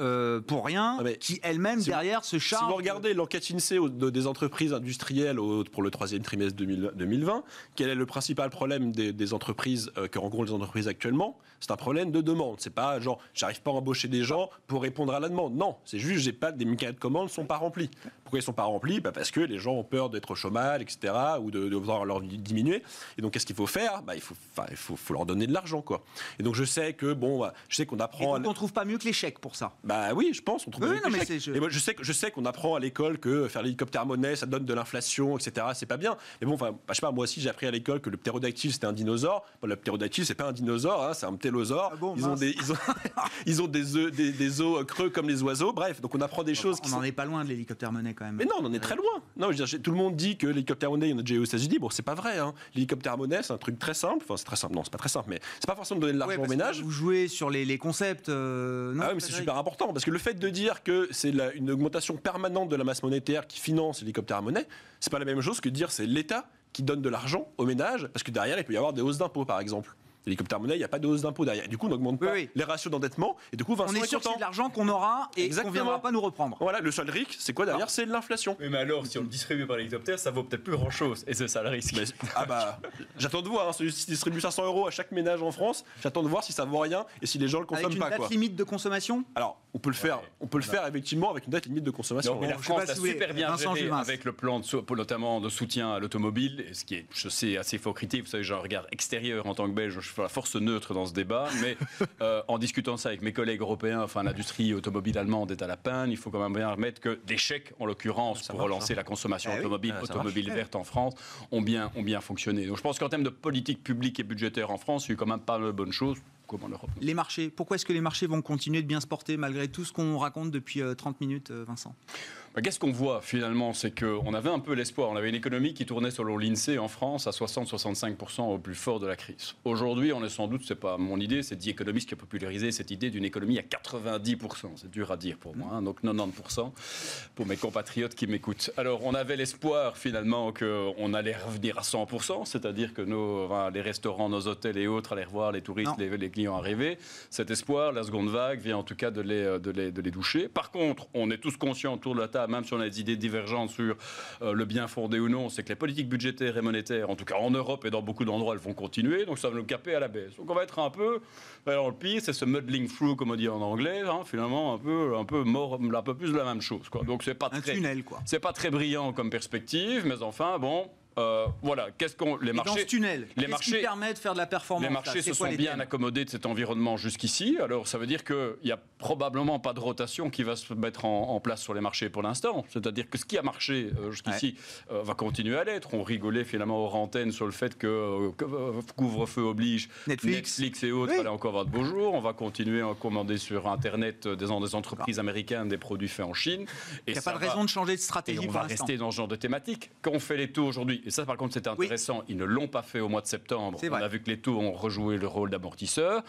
pour rien, qui elles-mêmes derrière se chargent. Si vous regardez l'enquête INSEE des entreprises industrielles pour le troisième trimestre 2020, quel est le principal problème des, entreprises que rencontrent les entreprises actuellement? C'est un problème de demande. C'est pas genre, j'arrive pas à embaucher des gens pour répondre à la demande. Non, c'est juste, j'ai pas, des mécanismes de commande ne sont pas remplis. Pourquoi ils sont pas remplis? Bah Parce que les gens ont peur d'être au chômage, etc., ou de, de voir leur diminuer. Et donc, qu'est-ce qu'il faut faire? Bah, Il, faut, il faut, faut, leur donner de l'argent. quoi. Et donc, je sais que, bon, bah, je sais qu'on apprend. Et donc, on trouve pas mieux que l'échec pour ça? Bah oui, je pense. On trouve oui, non, mais je... Et moi, je sais, je sais qu'on apprend à l'école que faire l'hélicoptère monnaie, ça donne de l'inflation, etc. C'est pas bien. Mais bon, enfin, je sais pas, moi aussi, j'ai appris à l'école que le ptérodactyle, c'était un dinosaure. le ptérodactyle, c'est pas un dinosaure, hein, c'est un Ah ils, ont des, ils, ont, ils, ont, des œufs, des, os creux comme les oiseaux. Bref, donc on apprend des choses. On n'en est pas loin de l'hélicoptère monnaie quand même. Mais non, on en est très loin. Non, je veux dire, tout le monde dit que l'hélicoptère monnaie, il y en a déjà eu aux États-Unis. Bon, c'est pas vrai. Hein. L'hélicoptère monnaie, c'est un truc très simple. Enfin, c'est très simple. Non, c'est pas très simple, mais c'est pas forcément de donner de l'argent au ménage. Vous jouez sur les, les concepts. Euh, non, ah oui, mais c'est super important parce que le fait de dire que c'est une augmentation permanente de la masse monétaire qui finance l'hélicoptère monnaie, c'est pas la même chose que de dire c'est l'État qui donne de l'argent aux ménages, parce que derrière, il peut y avoir des hausses d'impôts, par exemple. L'hélicoptère monnaie, il n'y a pas de hausse d'impôt derrière. du coup, on n'augmente pas les ratios d'endettement. Et du coup, Vincent on est, sûr que c'est de l'argent qu'on aura et qu'on ne viendra pas nous reprendre. Voilà, le seul risque, c'est quoi derrière C'est l'inflation. Mais, alors, si on le distribue par l'hélicoptère, ça vaut peut-être plus grand-chose. Et c'est ça le risque. ah bah, j'attends de voir. Hein, celui qui distribue 500 euros à chaque ménage en France, j'attends de voir si ça vaut rien et si les gens le consomment avec pas. Une date limite de consommation? Alors, on peut le faire. on peut le faire effectivement avec une date limite de consommation. mais la France a super bien géré avec le plan de, notamment de soutien à l'automobile, ce qui est, je sais, assez faux critique. Vous savez, j'ai un regard extérieur en tant que Belge. Je fais la force neutre dans ce débat, mais euh, en discutant ça avec mes collègues européens, enfin l'industrie automobile allemande est à la peine, il faut quand même bien remettre que des chèques, en l'occurrence, pour relancer la consommation eh automobile, ah, automobile verte en France, ont bien, ont bien fonctionné. Donc je pense qu'en termes de politique publique et budgétaire en France, il y a eu quand même pas de bonnes choses. Les marchés, pourquoi est-ce que les marchés vont continuer de bien se porter malgré tout ce qu'on raconte depuis 30 euh, minutes, euh, Vincent? Bah, qu'est-ce qu'on voit finalement? C'est qu'on avait un peu l'espoir. On avait une économie qui tournait selon l'INSEE en France à 60-65% au plus fort de la crise. Aujourd'hui, on est sans doute, c'est pas mon idée, c'est dit économiste qui a popularisé cette idée d'une économie à 90%. C'est dur à dire pour moi, hein, donc 90% pour mes compatriotes qui m'écoutent. Alors, on avait l'espoir finalement qu'on allait revenir à 100%, c'est-à-dire que nos, les restaurants, nos hôtels et autres allaient revoir les touristes, les, clients arriver. Cet espoir, la seconde vague, vient en tout cas de les, de les, de les doucher. Par contre, on est tous conscients autour de la table même si on a des idées divergentes sur euh, le bien fondé ou non, c'est que les politiques budgétaires et monétaires, en tout cas en Europe et dans beaucoup d'endroits, elles vont continuer. Donc ça va nous caper à la baisse. Donc on va être un peu. Alors le pire, c'est ce muddling through, comme on dit en anglais, hein, finalement un peu, un peu mort, un peu plus de la même chose. Quoi. Donc c'est pas un très, tunnel, quoi. C'est pas très brillant comme perspective, mais enfin bon, euh, voilà, qu'est-ce qu'on les marchés dans ce tunnel, les marchés qui permet de faire de la performance. Les marchés se sont bien accommodés de cet environnement jusqu'ici. Alors ça veut dire qu'il n'y a probablement pas de rotation qui va se mettre en, place sur les marchés pour l'instant. C'est-à-dire que ce qui a marché euh, jusqu'ici euh, va continuer à l'être. On rigolait finalement aux antennes sur le fait que, couvre-feu oblige Netflix. et autres oui. encore avoir de beaux jours. On va continuer à commander sur Internet des, des entreprises américaines des produits faits en Chine. Il n'y a pas de raison de changer de stratégie. Et on va rester dans ce genre de thématique. Quand on fait les taux aujourd'hui et ça, par contre, c'était intéressant. Ils ne l'ont pas fait au mois de septembre. On a vu que les taux ont rejoué le rôle d'amortisseur.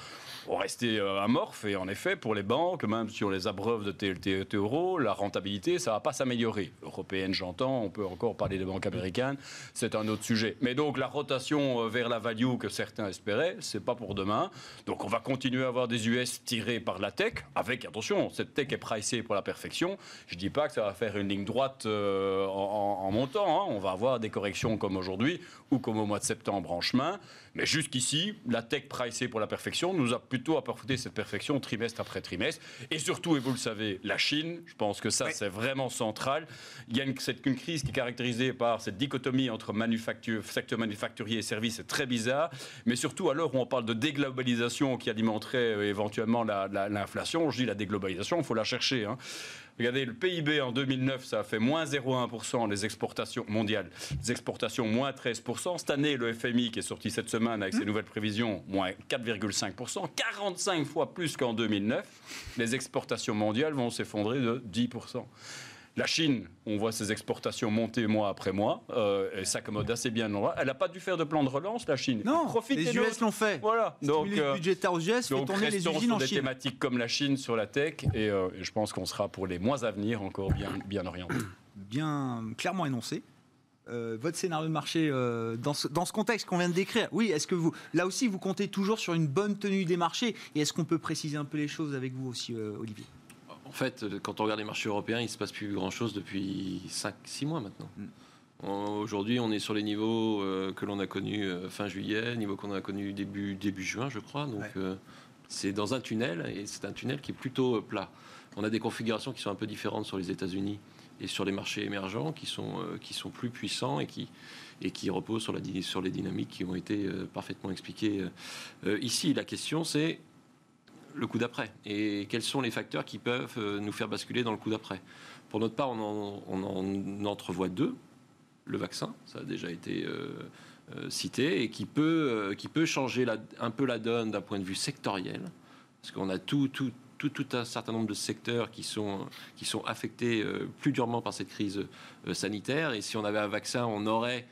On restait euh, amorphe. Et en effet, pour les banques, même si on les abreuve de TLT euros, la rentabilité, ça ne va pas s'améliorer. Européenne, j'entends. On peut encore parler des banques américaines. C'est un autre sujet. Mais donc, la rotation euh, vers la value que certains espéraient, c'est pas pour demain. Donc, on va continuer à avoir des US tirés par la tech. Avec, attention, cette tech est pricée pour la perfection. Je ne dis pas que ça va faire une ligne droite euh, en, montant. Hein. On va avoir des corrections comme aujourd'hui ou comme au mois de septembre en chemin. Mais jusqu'ici, la tech pricée pour la perfection nous a plutôt apporté cette perfection trimestre après trimestre. Et surtout, et vous le savez, la Chine, je pense que ça, c'est vraiment central. Il y a une, une, crise qui est caractérisée par cette dichotomie entre manufacture, secteur manufacturier et services, c'est très bizarre. Mais surtout, à l'heure où on parle de déglobalisation qui alimenterait euh, éventuellement l'inflation, je dis la déglobalisation, il faut la chercher. Hein. Regardez, le PIB en 2009, ça a fait moins 0,1% les exportations mondiales. Les exportations, moins 13%. Cette année, le FMI, qui est sorti cette semaine avec ses nouvelles prévisions, moins 4,5%. 45 fois plus qu'en 2009. Les exportations mondiales vont s'effondrer de 10%. La Chine, on voit ses exportations monter mois après mois, euh, elle s'accommode assez bien. Elle n'a pas dû faire de plan de relance, la Chine. Non, les US l'ont fait. Voilà. Donc, les euh, budgétaires aux US, fait tourner les usines sur en des thématiques comme la Chine sur la tech, euh, et, je pense qu'on sera pour les mois à venir encore bien, bien orienté. Bien clairement énoncé. votre scénario de marché dans, ce, dans ce contexte qu'on vient de décrire. Oui, est-ce que vous, là aussi, vous comptez toujours sur une bonne tenue des marchés? Et est-ce qu'on peut préciser un peu les choses avec vous aussi, Olivier? En fait, quand on regarde les marchés européens, il ne se passe plus grand-chose depuis 5-6 mois maintenant. Mm. Aujourd'hui, on est sur les niveaux euh, que l'on a connus euh, fin juillet, niveaux qu'on a connus début, début juin, je crois. Donc, euh, c'est dans un tunnel, et c'est un tunnel qui est plutôt plat. On a des configurations qui sont un peu différentes sur les États-Unis et sur les marchés émergents qui sont, qui sont plus puissants et qui, et qui reposent sur, la, sur les dynamiques qui ont été parfaitement expliquées ici. La question, c'est le coup d'après et quels sont les facteurs qui peuvent nous faire basculer dans le coup d'après? Pour notre part, on en, entrevoit deux. Le vaccin, ça a déjà été euh, euh, cité, et qui peut, euh, qui peut changer un peu la donne d'un point de vue sectoriel, parce qu'on a tout, un certain nombre de secteurs qui sont, qui sont affectés plus durement par cette crise sanitaire. Et si on avait un vaccin, on aurait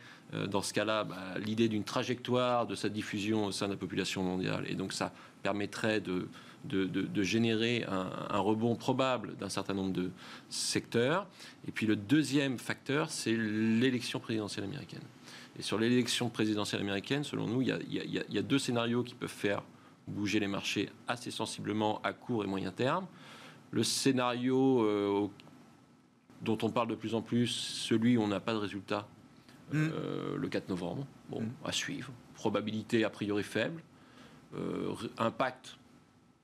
dans ce cas-là bah, l'idée d'une trajectoire de sa diffusion au sein de la population mondiale. Et donc ça permettrait de, de, générer un, rebond probable d'un certain nombre de secteurs. Et puis le deuxième facteur, c'est l'élection présidentielle américaine. Et sur l'élection présidentielle américaine, selon nous, il y, a, deux scénarios qui peuvent faire bouger les marchés assez sensiblement à court et moyen terme. Le scénario euh, dont on parle de plus en plus, celui où on n'a pas de résultat euh, mm. le 4 novembre. Bon, mm. à suivre. Probabilité a priori faible. Euh, impact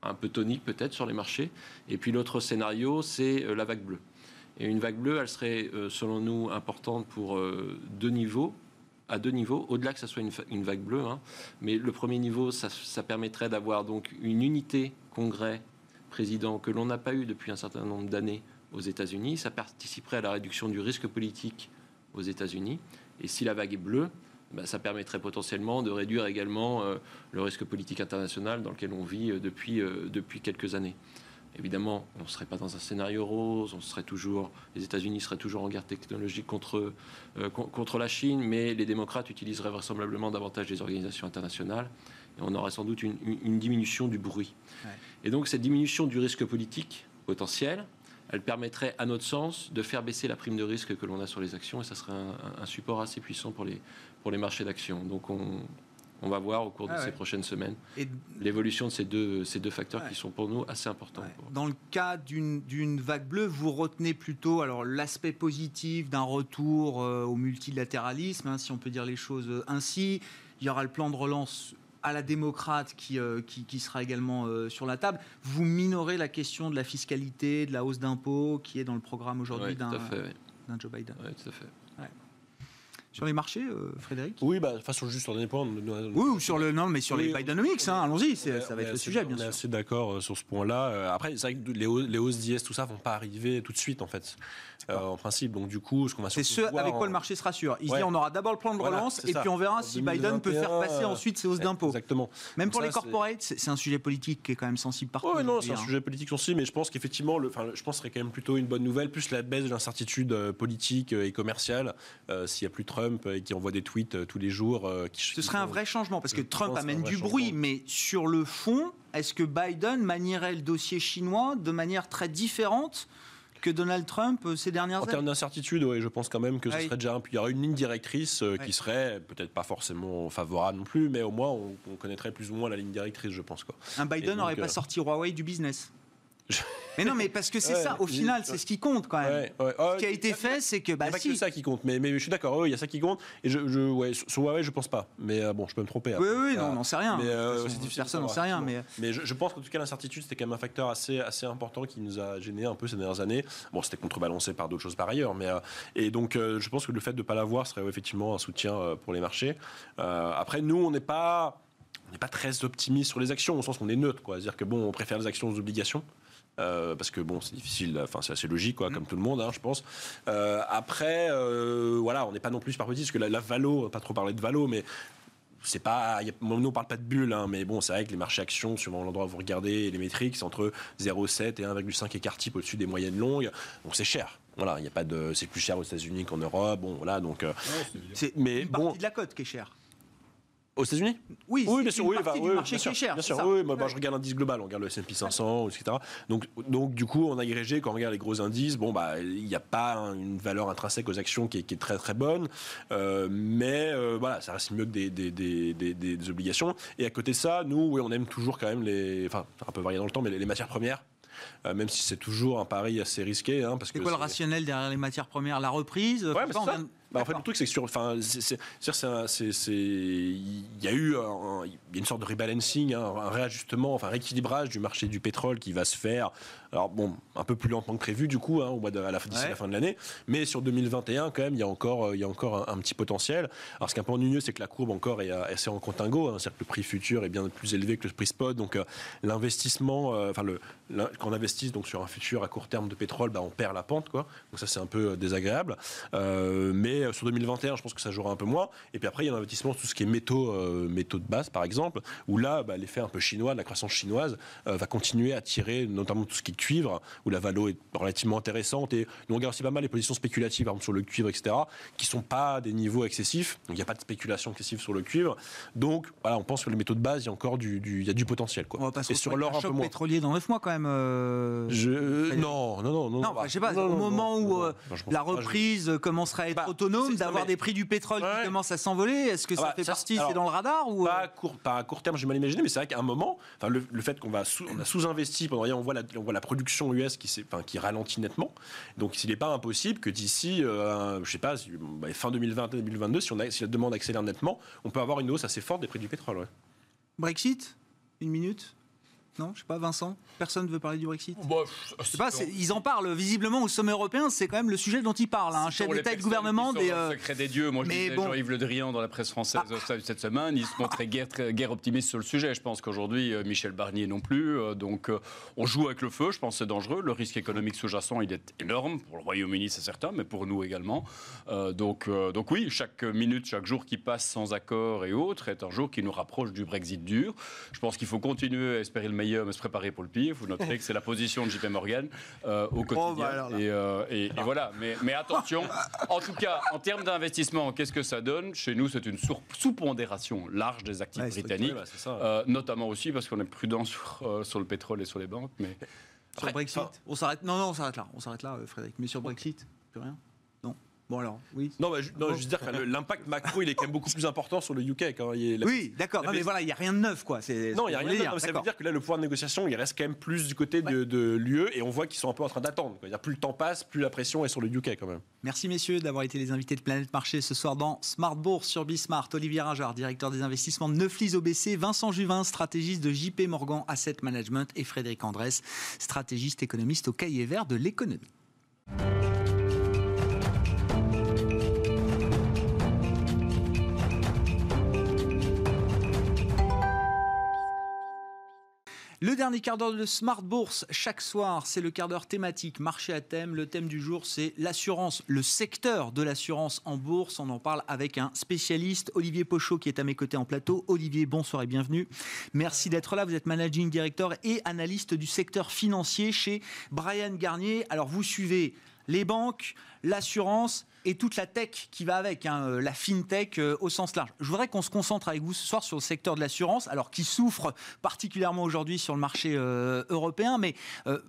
un peu tonique peut-être sur les marchés. Et puis l'autre scénario, c'est euh, la vague bleue. Et une vague bleue, elle serait, euh, selon nous, importante pour euh, deux niveaux à deux niveaux, au-delà que ça soit une, vague bleue. Hein. Mais le premier niveau, ça, permettrait d'avoir donc une unité Congrès-président que l'on n'a pas eu depuis un certain nombre d'années aux États-Unis. Ça participerait à la réduction du risque politique aux États-Unis. Et si la vague est bleue, bah, ça permettrait potentiellement de réduire également euh, le risque politique international dans lequel on vit euh, depuis, euh, depuis quelques années. Évidemment, on ne serait pas dans un scénario rose, on serait toujours, les États-Unis seraient toujours en guerre technologique contre, contre la Chine, mais les démocrates utiliseraient vraisemblablement davantage les organisations internationales et on aurait sans doute une, diminution du bruit. Et donc cette diminution du risque politique potentiel, elle permettrait, à notre sens, de faire baisser la prime de risque que l'on a sur les actions et ça serait un, un support assez puissant pour les, pour les marchés d'actions. Donc on, on, va voir au cours de ah ces prochaines semaines l'évolution de ces deux, ces deux facteurs qui sont pour nous assez importants. Dans le cas d'une vague bleue, vous retenez plutôt alors l'aspect positif d'un retour euh, au multilatéralisme, hein, si on peut dire les choses euh, ainsi. Il y aura le plan de relance à la démocrate qui, euh, qui, sera également sur la table. Vous minorez la question de la fiscalité, de la hausse d'impôts qui est dans le programme aujourd'hui d'un Joe Biden. Oui, tout à fait. Sur les marchés, euh, Frédéric? Oui, bah, façon juste sur les points. Oui, ou sur le non, mais sur les Bidenomics, hein, allons-y, ça va être le sujet, bien sûr. On est assez d'accord euh, sur ce point-là. Euh, après, c'est vrai que les hausses d'IS, tout ça, vont pas arriver tout de suite, en fait. Euh, en principe. Donc du coup, ce qu'on va C'est ce avec quoi le marché se rassure. Il dit on aura d'abord le plan de relance et puis on verra si Biden peut faire passer ensuite ses hausses d'impôts. Exactement. Même pour les corporates, c'est un sujet politique qui est quand même sensible partout. Oui, non, c'est un sujet politique sensible, mais je pense qu'effectivement, le, enfin, je pense que ce serait quand même plutôt une bonne nouvelle, plus la baisse de l'incertitude politique et commerciale. S'il n'y a plus Trump et qui envoie des tweets tous les jours. ce serait un vrai changement parce que Trump amène du bruit, mais sur le fond, est-ce que Biden manierait le dossier chinois de manière très différente que Donald Trump euh, ces dernières années En termes d'incertitude, oui, je pense quand même que ce serait déjà un. Il y aurait une ligne directrice euh, qui serait peut-être pas forcément favorable non plus, mais au moins on, connaîtrait plus ou moins la ligne directrice, je pense. Quoi. Un Biden n'aurait pas euh, sorti Huawei du business mais non, mais parce que c'est ça, au final, c'est ce qui compte quand même. ce qui a été fait, c'est que. Bah, il n'y a pas que ça qui compte, mais, mais je suis d'accord, il y a ça qui compte. Et je, je ouais, sur Huawei, je pense pas. Mais euh, bon, je peux me tromper. Oui, oui, non, on n'en sait rien. Mais, euh, personne n'en sait rien. Mais, mais je, pense qu'en tout cas, l'incertitude, c'était quand même un facteur assez, assez important qui nous a gêné un peu ces dernières années. Bon, c'était contrebalancé par d'autres choses par ailleurs. Mais, euh, et donc, euh, je pense que le fait de ne pas l'avoir serait effectivement un soutien pour les marchés. après, nous, on n'est pas. On n'est pas très optimiste sur les actions, au sens qu'on est neutre, quoi. C'est-à-dire que bon, on préfère les actions aux obligations. Euh, parce que bon, c'est difficile, enfin c'est assez logique, quoi, mm. comme tout le monde, hein, je pense. Euh, après, euh, voilà, on n'est pas non plus super petit, parce que la, la Valo, pas trop parler de Valo, mais c'est pas, nous on parle pas de bulle, hein, mais bon, c'est vrai que les marchés actions, suivant l'endroit où vous regardez les métriques, c'est entre 0,7 et 1,5 écart type au-dessus des moyennes longues, donc c'est cher. Voilà, il y a pas de, c'est plus cher aux États-Unis qu'en Europe, bon, voilà, donc. c'est mais bon, de la cote qui est chère. Aux États-unis Oui, oui, bien sûr, oui, bah, oui, marché bien cher. Bien sûr, oui, moi, bah, je regarde l'indice global, on regarde le S&P 500, etc. Donc, donc, du coup, en agrégé, quand on regarde les gros indices, bon, bah, il n'y a pas une valeur intrinsèque aux actions qui est, très très bonne, euh, mais euh, voilà, ça reste mieux que des, des, des, des, obligations. Et à côté de ça, nous, oui, on aime toujours quand même les, enfin, un peu varié dans le temps, mais les matières premières. Euh, même si c'est toujours un pari assez risqué. Hein, parce c'est quoi le rationnel derrière les matières premières? La reprise? Ouais, ça. Bah, en fait, le truc, c'est que sur, enfin, il y a eu une sorte de rebalancing, hein, un réajustement, enfin, un rééquilibrage du marché du pétrole qui va se faire. Alors bon, un peu plus lentement que prévu du coup, hein, au mois de, à la, d'ici la fin de l'année. Mais sur 2021, quand même, il y a encore, il y a encore un, petit potentiel. Alors, ce qui est un peu ennuyeux, c'est que la courbe encore est assez en contingo. Hein, c'est-à-dire que le prix futur est bien plus élevé que le prix spot. Donc, euh, l'investissement, euh, enfin, le, quand on investit donc sur un futur à court terme de pétrole, bah, on perd la pente, quoi. Donc ça, c'est un peu euh, désagréable. mais sur 2021, je pense que ça jouera un peu moins. Et puis après, il y a l'investissement sur tout ce qui est métaux, métaux de base, par exemple, où là, bah, l'effet un peu chinois, la croissance chinoise, va continuer à tirer notamment tout ce qui est cuivre, où la valo est relativement intéressante. Et nous, on regarde aussi pas mal les positions spéculatives, par exemple sur le cuivre, etc., qui sont pas des niveaux excessifs. Donc il n'y a pas de spéculation excessive sur le cuivre. Donc voilà, on pense que les métaux de base, il y a encore du, il y a du potentiel. Quoi. On va pas et sur l'or un peu moins. pétrolier dans 9 mois quand même. Euh, je... Non, non, non, non. Non, je sais pas. au moment où euh, la reprise commencerait à être bah, autonome, d'avoir des prix du pétrole qui commencent à s'envoler, est-ce que ça ah bah, fait partie, c'est dans le radar ou pas, à court, pas à court terme, j'ai mal imaginé, mais c'est vrai qu'à un moment, enfin le, fait qu'on va sous, on a sous-investi pendant on voit la, on voit la production US qui, enfin, qui ralentit nettement. Donc il n'est pas impossible que d'ici, euh, je sais pas, bah, fin 2020-2022, si, on a, si la demande accélère nettement, on peut avoir une hausse assez forte des prix du pétrole. Brexit? Une minute? Non, je sais pas, Vincent Personne ne veut parler du Brexit? Bah, pas, Ils en parlent visiblement au sommet européen, c'est quand même le sujet dont ils parlent. Un hein. chef d'État et de gouvernement. Des, euh... secret des dieux. Moi, je disais Jean-Yves Le Drian dans la presse française ah. cette semaine. Il se montrait guère, guère, optimiste sur le sujet. Je pense qu'aujourd'hui, euh, Michel Barnier non plus. Euh, donc, euh, on joue avec le feu. Je pense que c'est dangereux. Le risque économique sous-jacent, il est énorme. Pour le Royaume-Uni, c'est certain, mais pour nous également. donc, donc, oui, chaque minute, chaque jour qui passe sans accord et autres est un jour qui nous rapproche du Brexit dur. Je pense qu'il faut continuer à espérer le meilleur, mais se préparer pour le pire. Vous noterez que c'est la position de JP Morgan euh, au quotidien. Bah, euh, et, voilà. Mais, mais, attention, en tout cas, en termes d'investissement, qu'est-ce que ça donne? Chez nous, c'est une sous-pondération large des actifs britanniques, euh, notamment aussi parce qu'on est prudent sur, sur le pétrole et sur les banques. Mais sur le Brexit, on s'arrête. Non, non, on s'arrête là. On s'arrête là, Frédéric. Mais sur Brexit, plus rien. Bon alors, oui. Non, je, veux dire que l'impact macro, il est quand même beaucoup plus important sur le UK. Quand il Oui, d'accord. mais voilà, il n'y a rien de neuf, quoi. Non, il n'y a rien de neuf. Ça veut dire que là, le pouvoir de négociation, il reste quand même plus du côté de, l'UE et on voit qu'ils sont un peu en train d'attendre. Plus le temps passe, plus la pression est sur le UK quand même. Merci messieurs d'avoir été les invités de Planète Marché ce soir dans Smart Bourse sur Bismart. Olivier Ringard, directeur des investissements de Neuflis OBC, Vincent Juvin, stratégiste de JP Morgan Asset Management et Frédéric Andrès, stratégiste économiste au cahier vert de l'économie. Le dernier quart d'heure de Smart Bourse, chaque soir, c'est le quart d'heure thématique, marché à thème. Le thème du jour, c'est l'assurance, le secteur de l'assurance en bourse. On en parle avec un spécialiste, Olivier Pochot, qui est à mes côtés en plateau. Olivier, bonsoir et bienvenue. Merci d'être là. Vous êtes managing director et analyste du secteur financier chez Brian Garnier. Alors, vous suivez les banques, l'assurance et toute la tech qui va avec, hein, euh, la fintech euh, au sens large. Je voudrais qu'on se concentre avec vous ce soir sur le secteur de l'assurance, alors qui souffre particulièrement aujourd'hui sur le marché euh, européen, mais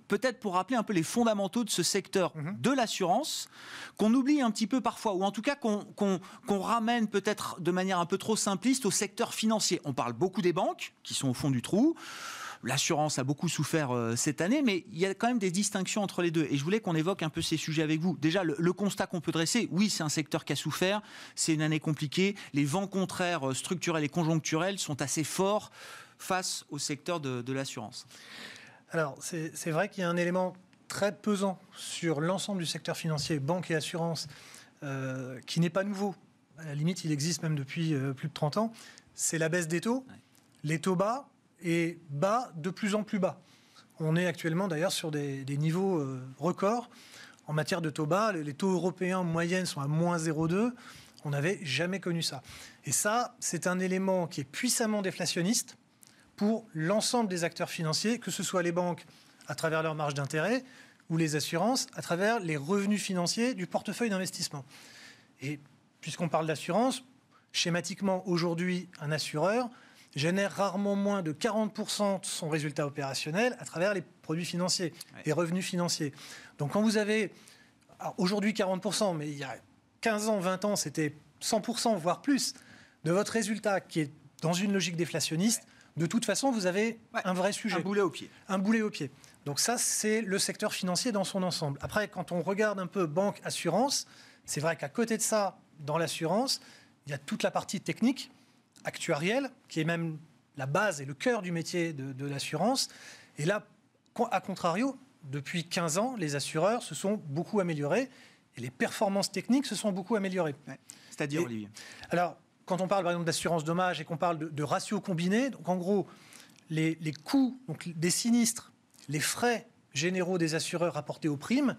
peut-être pour rappeler un peu les fondamentaux de ce secteur mhm. de l'assurance, qu'on oublie un petit peu parfois, ou en tout cas qu'on ramène peut-être de manière un peu trop simpliste au secteur financier. On parle beaucoup des banques, qui sont au fond du trou. L'assurance a beaucoup souffert euh, cette année, mais il y a quand même des distinctions entre les deux. Et je voulais qu'on évoque un peu ces sujets avec vous. Déjà, le, constat qu'on peut dresser, oui, c'est un secteur qui a souffert, c'est une année compliquée, les vents contraires euh, structurels et conjoncturels sont assez forts face au secteur de, l'assurance. Alors, c'est vrai qu'il y a un élément très pesant sur l'ensemble du secteur financier, banque et assurance, euh, qui n'est pas nouveau. À la limite, il existe même depuis plus de 30 ans. C'est la baisse des taux. Les taux bas, et bas de plus en plus bas. On est actuellement d'ailleurs sur des, niveaux euh, records. En matière de taux bas, les taux européens en sont à moins 0,2. On n'avait jamais connu ça. Et ça, c'est un élément qui est puissamment déflationniste pour l'ensemble des acteurs financiers, que ce soit les banques à travers leurs marges d'intérêt ou les assurances à travers les revenus financiers du portefeuille d'investissement. Et puisqu'on parle d'assurance, schématiquement, aujourd'hui, un assureur génère rarement moins de 40% de son résultat opérationnel à travers les produits financiers, les revenus financiers. Donc quand vous avez aujourd'hui 40%, mais il y a 15 ans, 20 ans, c'était 100%, voire plus, de votre résultat qui est dans une logique déflationniste, de toute façon, vous avez un vrai sujet. Un boulet au pied. Un boulet au pied. Donc ça, c'est le secteur financier dans son ensemble. Après, quand on regarde un peu banque, assurance, c'est vrai qu'à côté de ça, dans l'assurance, il y a toute la partie technique, actuarielle, qui est même la base et le cœur du métier de, l'assurance. Et là, à contrario, depuis 15 ans, les assureurs se sont beaucoup améliorés et les performances techniques se sont beaucoup améliorées. C'est-à-dire, Olivier? Alors, quand on parle par exemple d'assurance dommage et qu'on parle de, ratio combiné, donc en gros, les, coûts donc des sinistres, les frais généraux des assureurs rapportés aux primes,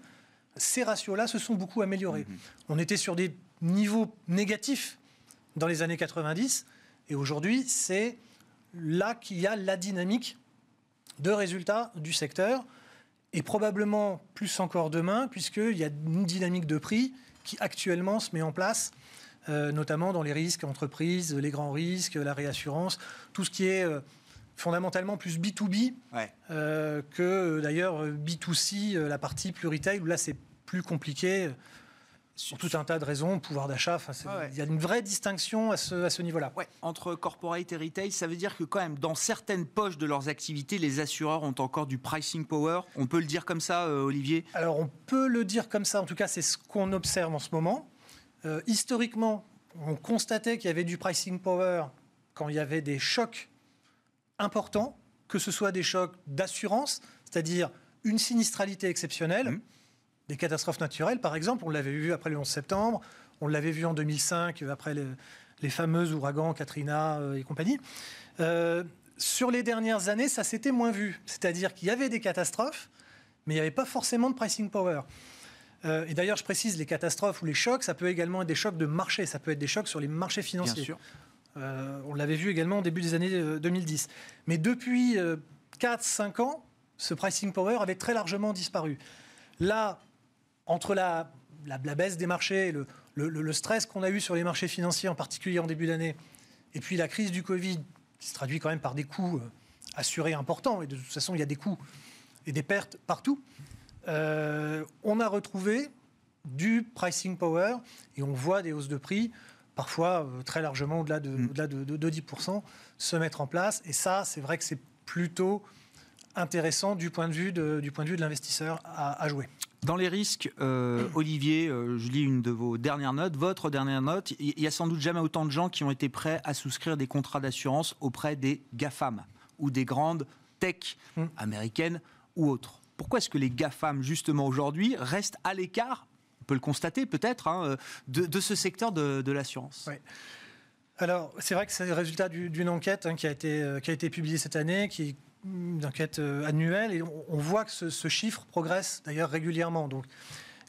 ces ratios-là se sont beaucoup améliorés. Mhm. On était sur des niveaux négatifs dans les années 90, et aujourd'hui, c'est là qu'il y a la dynamique de résultats du secteur, et probablement plus encore demain, puisqu'il y a une dynamique de prix qui actuellement se met en place euh, notamment dans les risques entreprises, les grands risques, la réassurance, tout ce qui est euh, fondamentalement plus B2B euh, que d'ailleurs B2C, la partie plus retail, où là c'est plus compliqué. Pour tout un tas de raisons, pouvoir d'achat, il y a une vraie distinction à ce, à ce niveau-là. Entre corporate et retail, ça veut dire que quand même, dans certaines poches de leurs activités, les assureurs ont encore du pricing power. On peut le dire comme ça, Olivier? Alors on peut le dire comme ça, en tout cas c'est ce qu'on observe en ce moment. Euh, historiquement, on constatait qu'il y avait du pricing power quand il y avait des chocs importants, que ce soit des chocs d'assurance, c'est-à-dire une sinistralité exceptionnelle, mmh. Des catastrophes naturelles par exemple, on l'avait vu après le 11 septembre, on l'avait vu en 2005 après les, fameux ouragans Katrina euh, et compagnie. Euh, sur les dernières années, ça s'était moins vu, c'est-à-dire qu'il y avait des catastrophes, mais il n'y avait pas forcément de pricing power. Euh, et d'ailleurs, je précise, les catastrophes ou les chocs, ça peut également être des chocs de marché, ça peut être des chocs sur les marchés financiers. Euh, on l'avait vu également au début des années 2010. Euh, Mais depuis 4-5 ans, ce pricing power avait très largement disparu. Là, entre la, la, baisse des marchés, le, le stress qu'on a eu sur les marchés financiers, en particulier en début d'année, et puis la crise du Covid, qui se traduit quand même par des coûts assurés importants, et de toute façon, il y a des coûts et des pertes partout. Euh, on a retrouvé du pricing power et on voit des hausses de prix, parfois euh, très largement au-delà de, mm. de, 10%, se mettre en place. Et ça, c'est vrai que c'est plutôt intéressant du point de vue de, du point de vue de l'investisseur à, jouer. Dans les risques, euh, Olivier, je lis une de vos dernières notes, votre dernière note, il y a sans doute jamais autant de gens qui ont été prêts à souscrire des contrats d'assurance auprès des GAFAM ou des grandes tech mm. américaines ou autres. Pourquoi est-ce que les GAFAM, justement aujourd'hui, restent à l'écart, on peut le constater peut-être, hein, de, ce secteur de, l'assurance? Alors, c'est vrai que c'est le résultat d'une enquête hein, qui, a été, euh, qui a été publiée cette année, qui une enquête euh, annuelle, et on, voit que ce, chiffre progresse d'ailleurs régulièrement. Donc,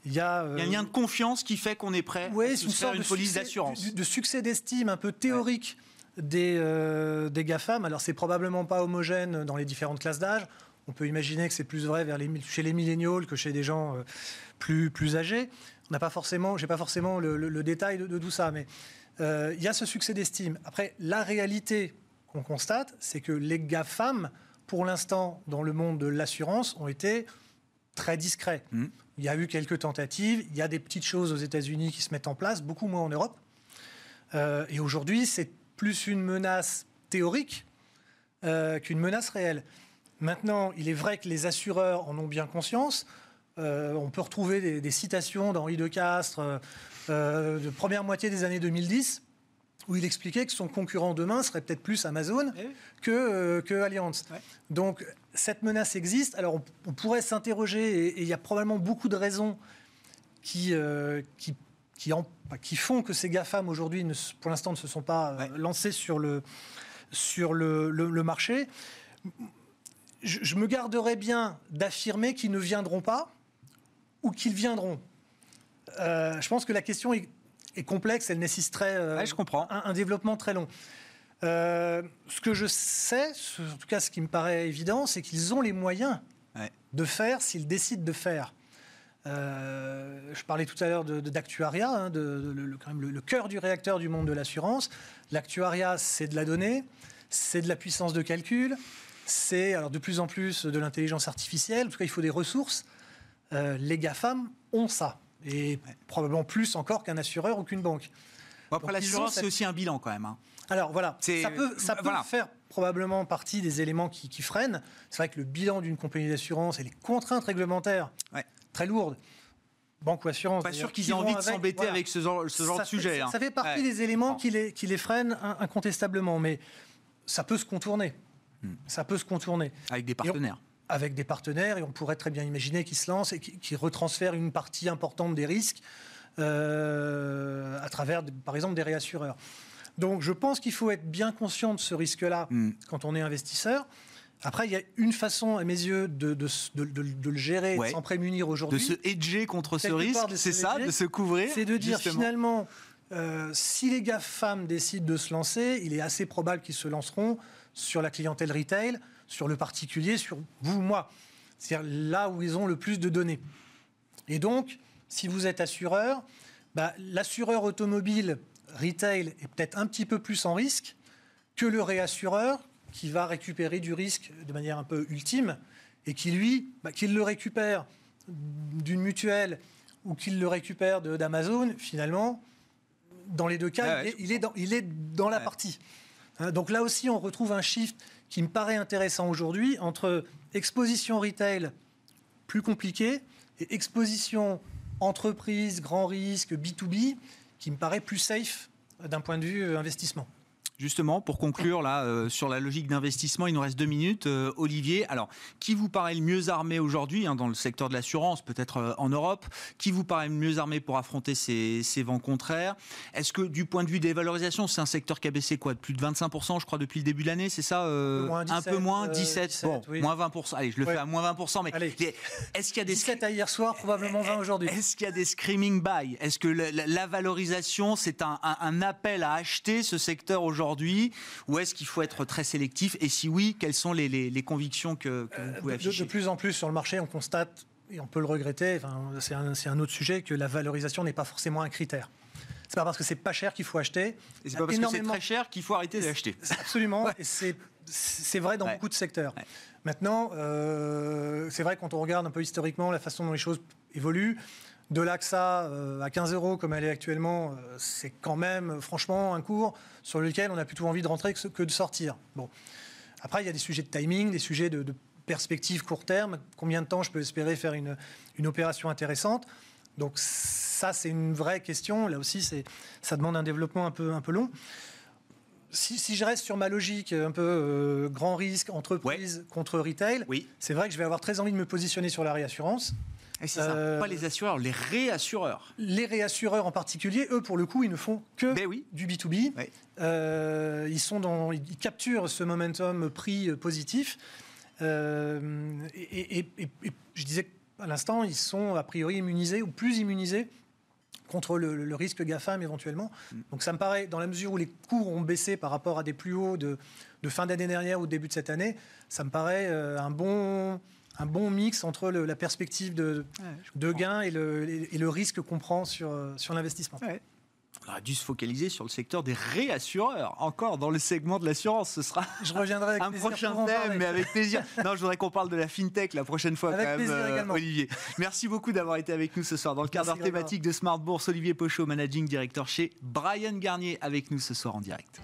il y, a, il y, a, un lien de confiance qui fait qu'on est prêt à une faire une police d'assurance. De, succès d'estime un peu théorique des, euh, des GAFAM. Alors, c'est probablement pas homogène dans les différentes classes d'âge. On peut imaginer que c'est plus vrai vers les, chez les milléniaux que chez des gens euh, plus, plus âgés. On n'a pas forcément, j'ai pas forcément le, détail de, tout ça, mais euh, il y a ce succès d'estime. Après, la réalité qu'on constate, c'est que les GAFAM, pour l'instant, dans le monde de l'assurance, ont été très discrets. Mmh. Il y a eu quelques tentatives, il y a des petites choses aux États-Unis qui se mettent en place, beaucoup moins en Europe. Euh, et aujourd'hui, c'est plus une menace théorique qu'une menace réelle. Maintenant, il est vrai que les assureurs en ont bien conscience. Euh, on peut retrouver des, citations d'Henri de Castres euh, euh, de première moitié des années 2010 où il expliquait que son concurrent demain serait peut-être plus Amazon eh que, que Allianz. Donc cette menace existe. Alors on, pourrait s'interroger, et il y a probablement beaucoup de raisons qui, qui, qui, qui, font que ces GAFAM aujourd'hui, pour l'instant, ne se sont pas lancés sur le, sur le, le marché je, me garderais bien d'affirmer qu'ils ne viendront pas ou qu'ils viendront. Euh, je pense que la question est, complexe, elle nécessiterait euh, je comprends. Un, développement très long. Euh, ce que je sais, en tout cas ce qui me paraît évident, c'est qu'ils ont les moyens de faire s'ils décident de faire. je parlais tout à l'heure d'actuariat, hein, de, le, le, cœur du réacteur du monde de l'assurance. L'actuariat, c'est de la donnée, c'est de la puissance de calcul, c'est alors de plus en plus de l'intelligence artificielle. En tout cas, il faut des ressources. Euh, les GAFAM ont ça. Et probablement plus encore qu'un assureur ou qu'une banque. après, l'assurance, c'est aussi un bilan quand même. Hein. Alors voilà, ça peut, ça peut faire probablement partie des éléments qui, freinent. C'est vrai que le bilan d'une compagnie d'assurance et les contraintes réglementaires très lourdes banque ou assurance. Pas sûr qu'ils aient envie de s'embêter avec ce genre, ce genre de sujet. Ça, fait partie des éléments qui les, qui les freinent incontestablement, mais ça peut se contourner. Hmm. Ça peut se contourner. Avec des partenaires. Avec des partenaires, et on pourrait très bien imaginer qu'ils se lancent et qu'ils retransfèrent une partie importante des risques euh, à travers, par exemple, des réassureurs. Donc je pense qu'il faut être bien conscient de ce risque-là hmm. quand on est investisseur. Après, il y a une façon, à mes yeux, de, de, le gérer sans prémunir aujourd'hui. De se hedger contre ce risque, c'est ça, de se couvrir C'est de dire finalement, euh, si les GAFAM décident de se lancer, il est assez probable qu'ils se lanceront sur la clientèle retail, sur le particulier, sur vous, moi. C'est-à-dire là où ils ont le plus de données. Et donc, si vous êtes assureur, bah, l'assureur automobile retail est peut-être un petit peu plus en risque que le réassureur qui va récupérer du risque de manière un peu ultime et qui, lui, bah, qu'il le récupère d'une mutuelle ou qu'il le récupère d'Amazon, finalement, dans les deux cas, il, est, dans, il, est, dans, la partie. Hein, donc là aussi, on retrouve un shift qui me paraît intéressant aujourd'hui entre exposition retail plus compliquée et exposition entreprise, grand risque, B2B, qui me paraît plus safe d'un point de vue euh, investissement. Justement, pour conclure là euh, sur la logique d'investissement, il nous reste deux minutes. Euh, Olivier, alors qui vous paraît le mieux armé aujourd'hui hein, dans le secteur de l'assurance, peut-être euh, en Europe? Qui vous paraît le mieux armé pour affronter ces, vents contraires? Est-ce que du point de vue des valorisations, c'est un secteur qui a baissé quoi? De plus de 25 je crois depuis le début de l'année, c'est ça Un peu moins, 17, bon, moins 20% Allez, je le fais à moins 20 mais est-ce qu'il y a des 17 à hier soir, probablement 20 aujourd'hui. Est-ce qu'il y a des screaming buy Est-ce que la, valorisation, c'est un, un appel à acheter ce secteur aujourd'hui? Aujourd'hui Ou est-ce qu'il faut être très sélectif Et si oui, quelles sont les, convictions que, vous pouvez afficher de, plus en plus sur le marché, on constate, et on peut le regretter, c'est un, autre sujet, que la valorisation n'est pas forcément un critère. C'est pas parce que c'est pas cher qu'il faut acheter. Et c'est pas parce que c'est très cher qu'il faut arrêter d'acheter. Absolument. Et c'est vrai dans beaucoup de secteurs. Maintenant, euh, c'est vrai quand on regarde un peu historiquement la façon dont les choses évoluent, de l'AXA euh, à 15 euros comme elle est actuellement, euh, c'est quand même franchement un cours sur lequel on a plutôt envie de rentrer que de sortir. Bon. Après, il y a des sujets de timing, des sujets de, perspective court terme. Combien de temps je peux espérer faire une, une opération intéressante? Donc ça, c'est une vraie question. Là aussi, ça demande un développement un peu, un peu long. Si, je reste sur ma logique un peu euh, grand risque, entreprise contre retail, oui. c'est vrai que je vais avoir très envie de me positionner sur la réassurance. Euh, Pas les assureurs, les réassureurs. Les réassureurs en particulier, eux, pour le coup, ils ne font que ben oui. du B2B. Euh, ils, sont dans, ils capturent ce momentum prix positif. Euh, et, je disais à l'instant, ils sont a priori immunisés ou plus immunisés contre le, risque GAFAM éventuellement. Mm. Donc ça me paraît, dans la mesure où les cours ont baissé par rapport à des plus hauts de, de fin d'année dernière ou début de cette année, ça me paraît un bon un bon mix entre la perspective de, de gain et le, et le risque qu'on prend sur, euh, sur l'investissement. On a dû se focaliser sur le secteur des réassureurs, encore dans le segment de l'assurance. Ce sera Je reviendrai avec un prochain thème, mais avec plaisir. non, je voudrais qu'on parle de la fintech la prochaine fois, avec quand même, euh, Olivier. Merci beaucoup d'avoir été avec nous ce soir dans le quart d'heure thématique de Smart Bourse. Olivier Pochot, managing director chez Brian Garnier, avec nous ce soir en direct.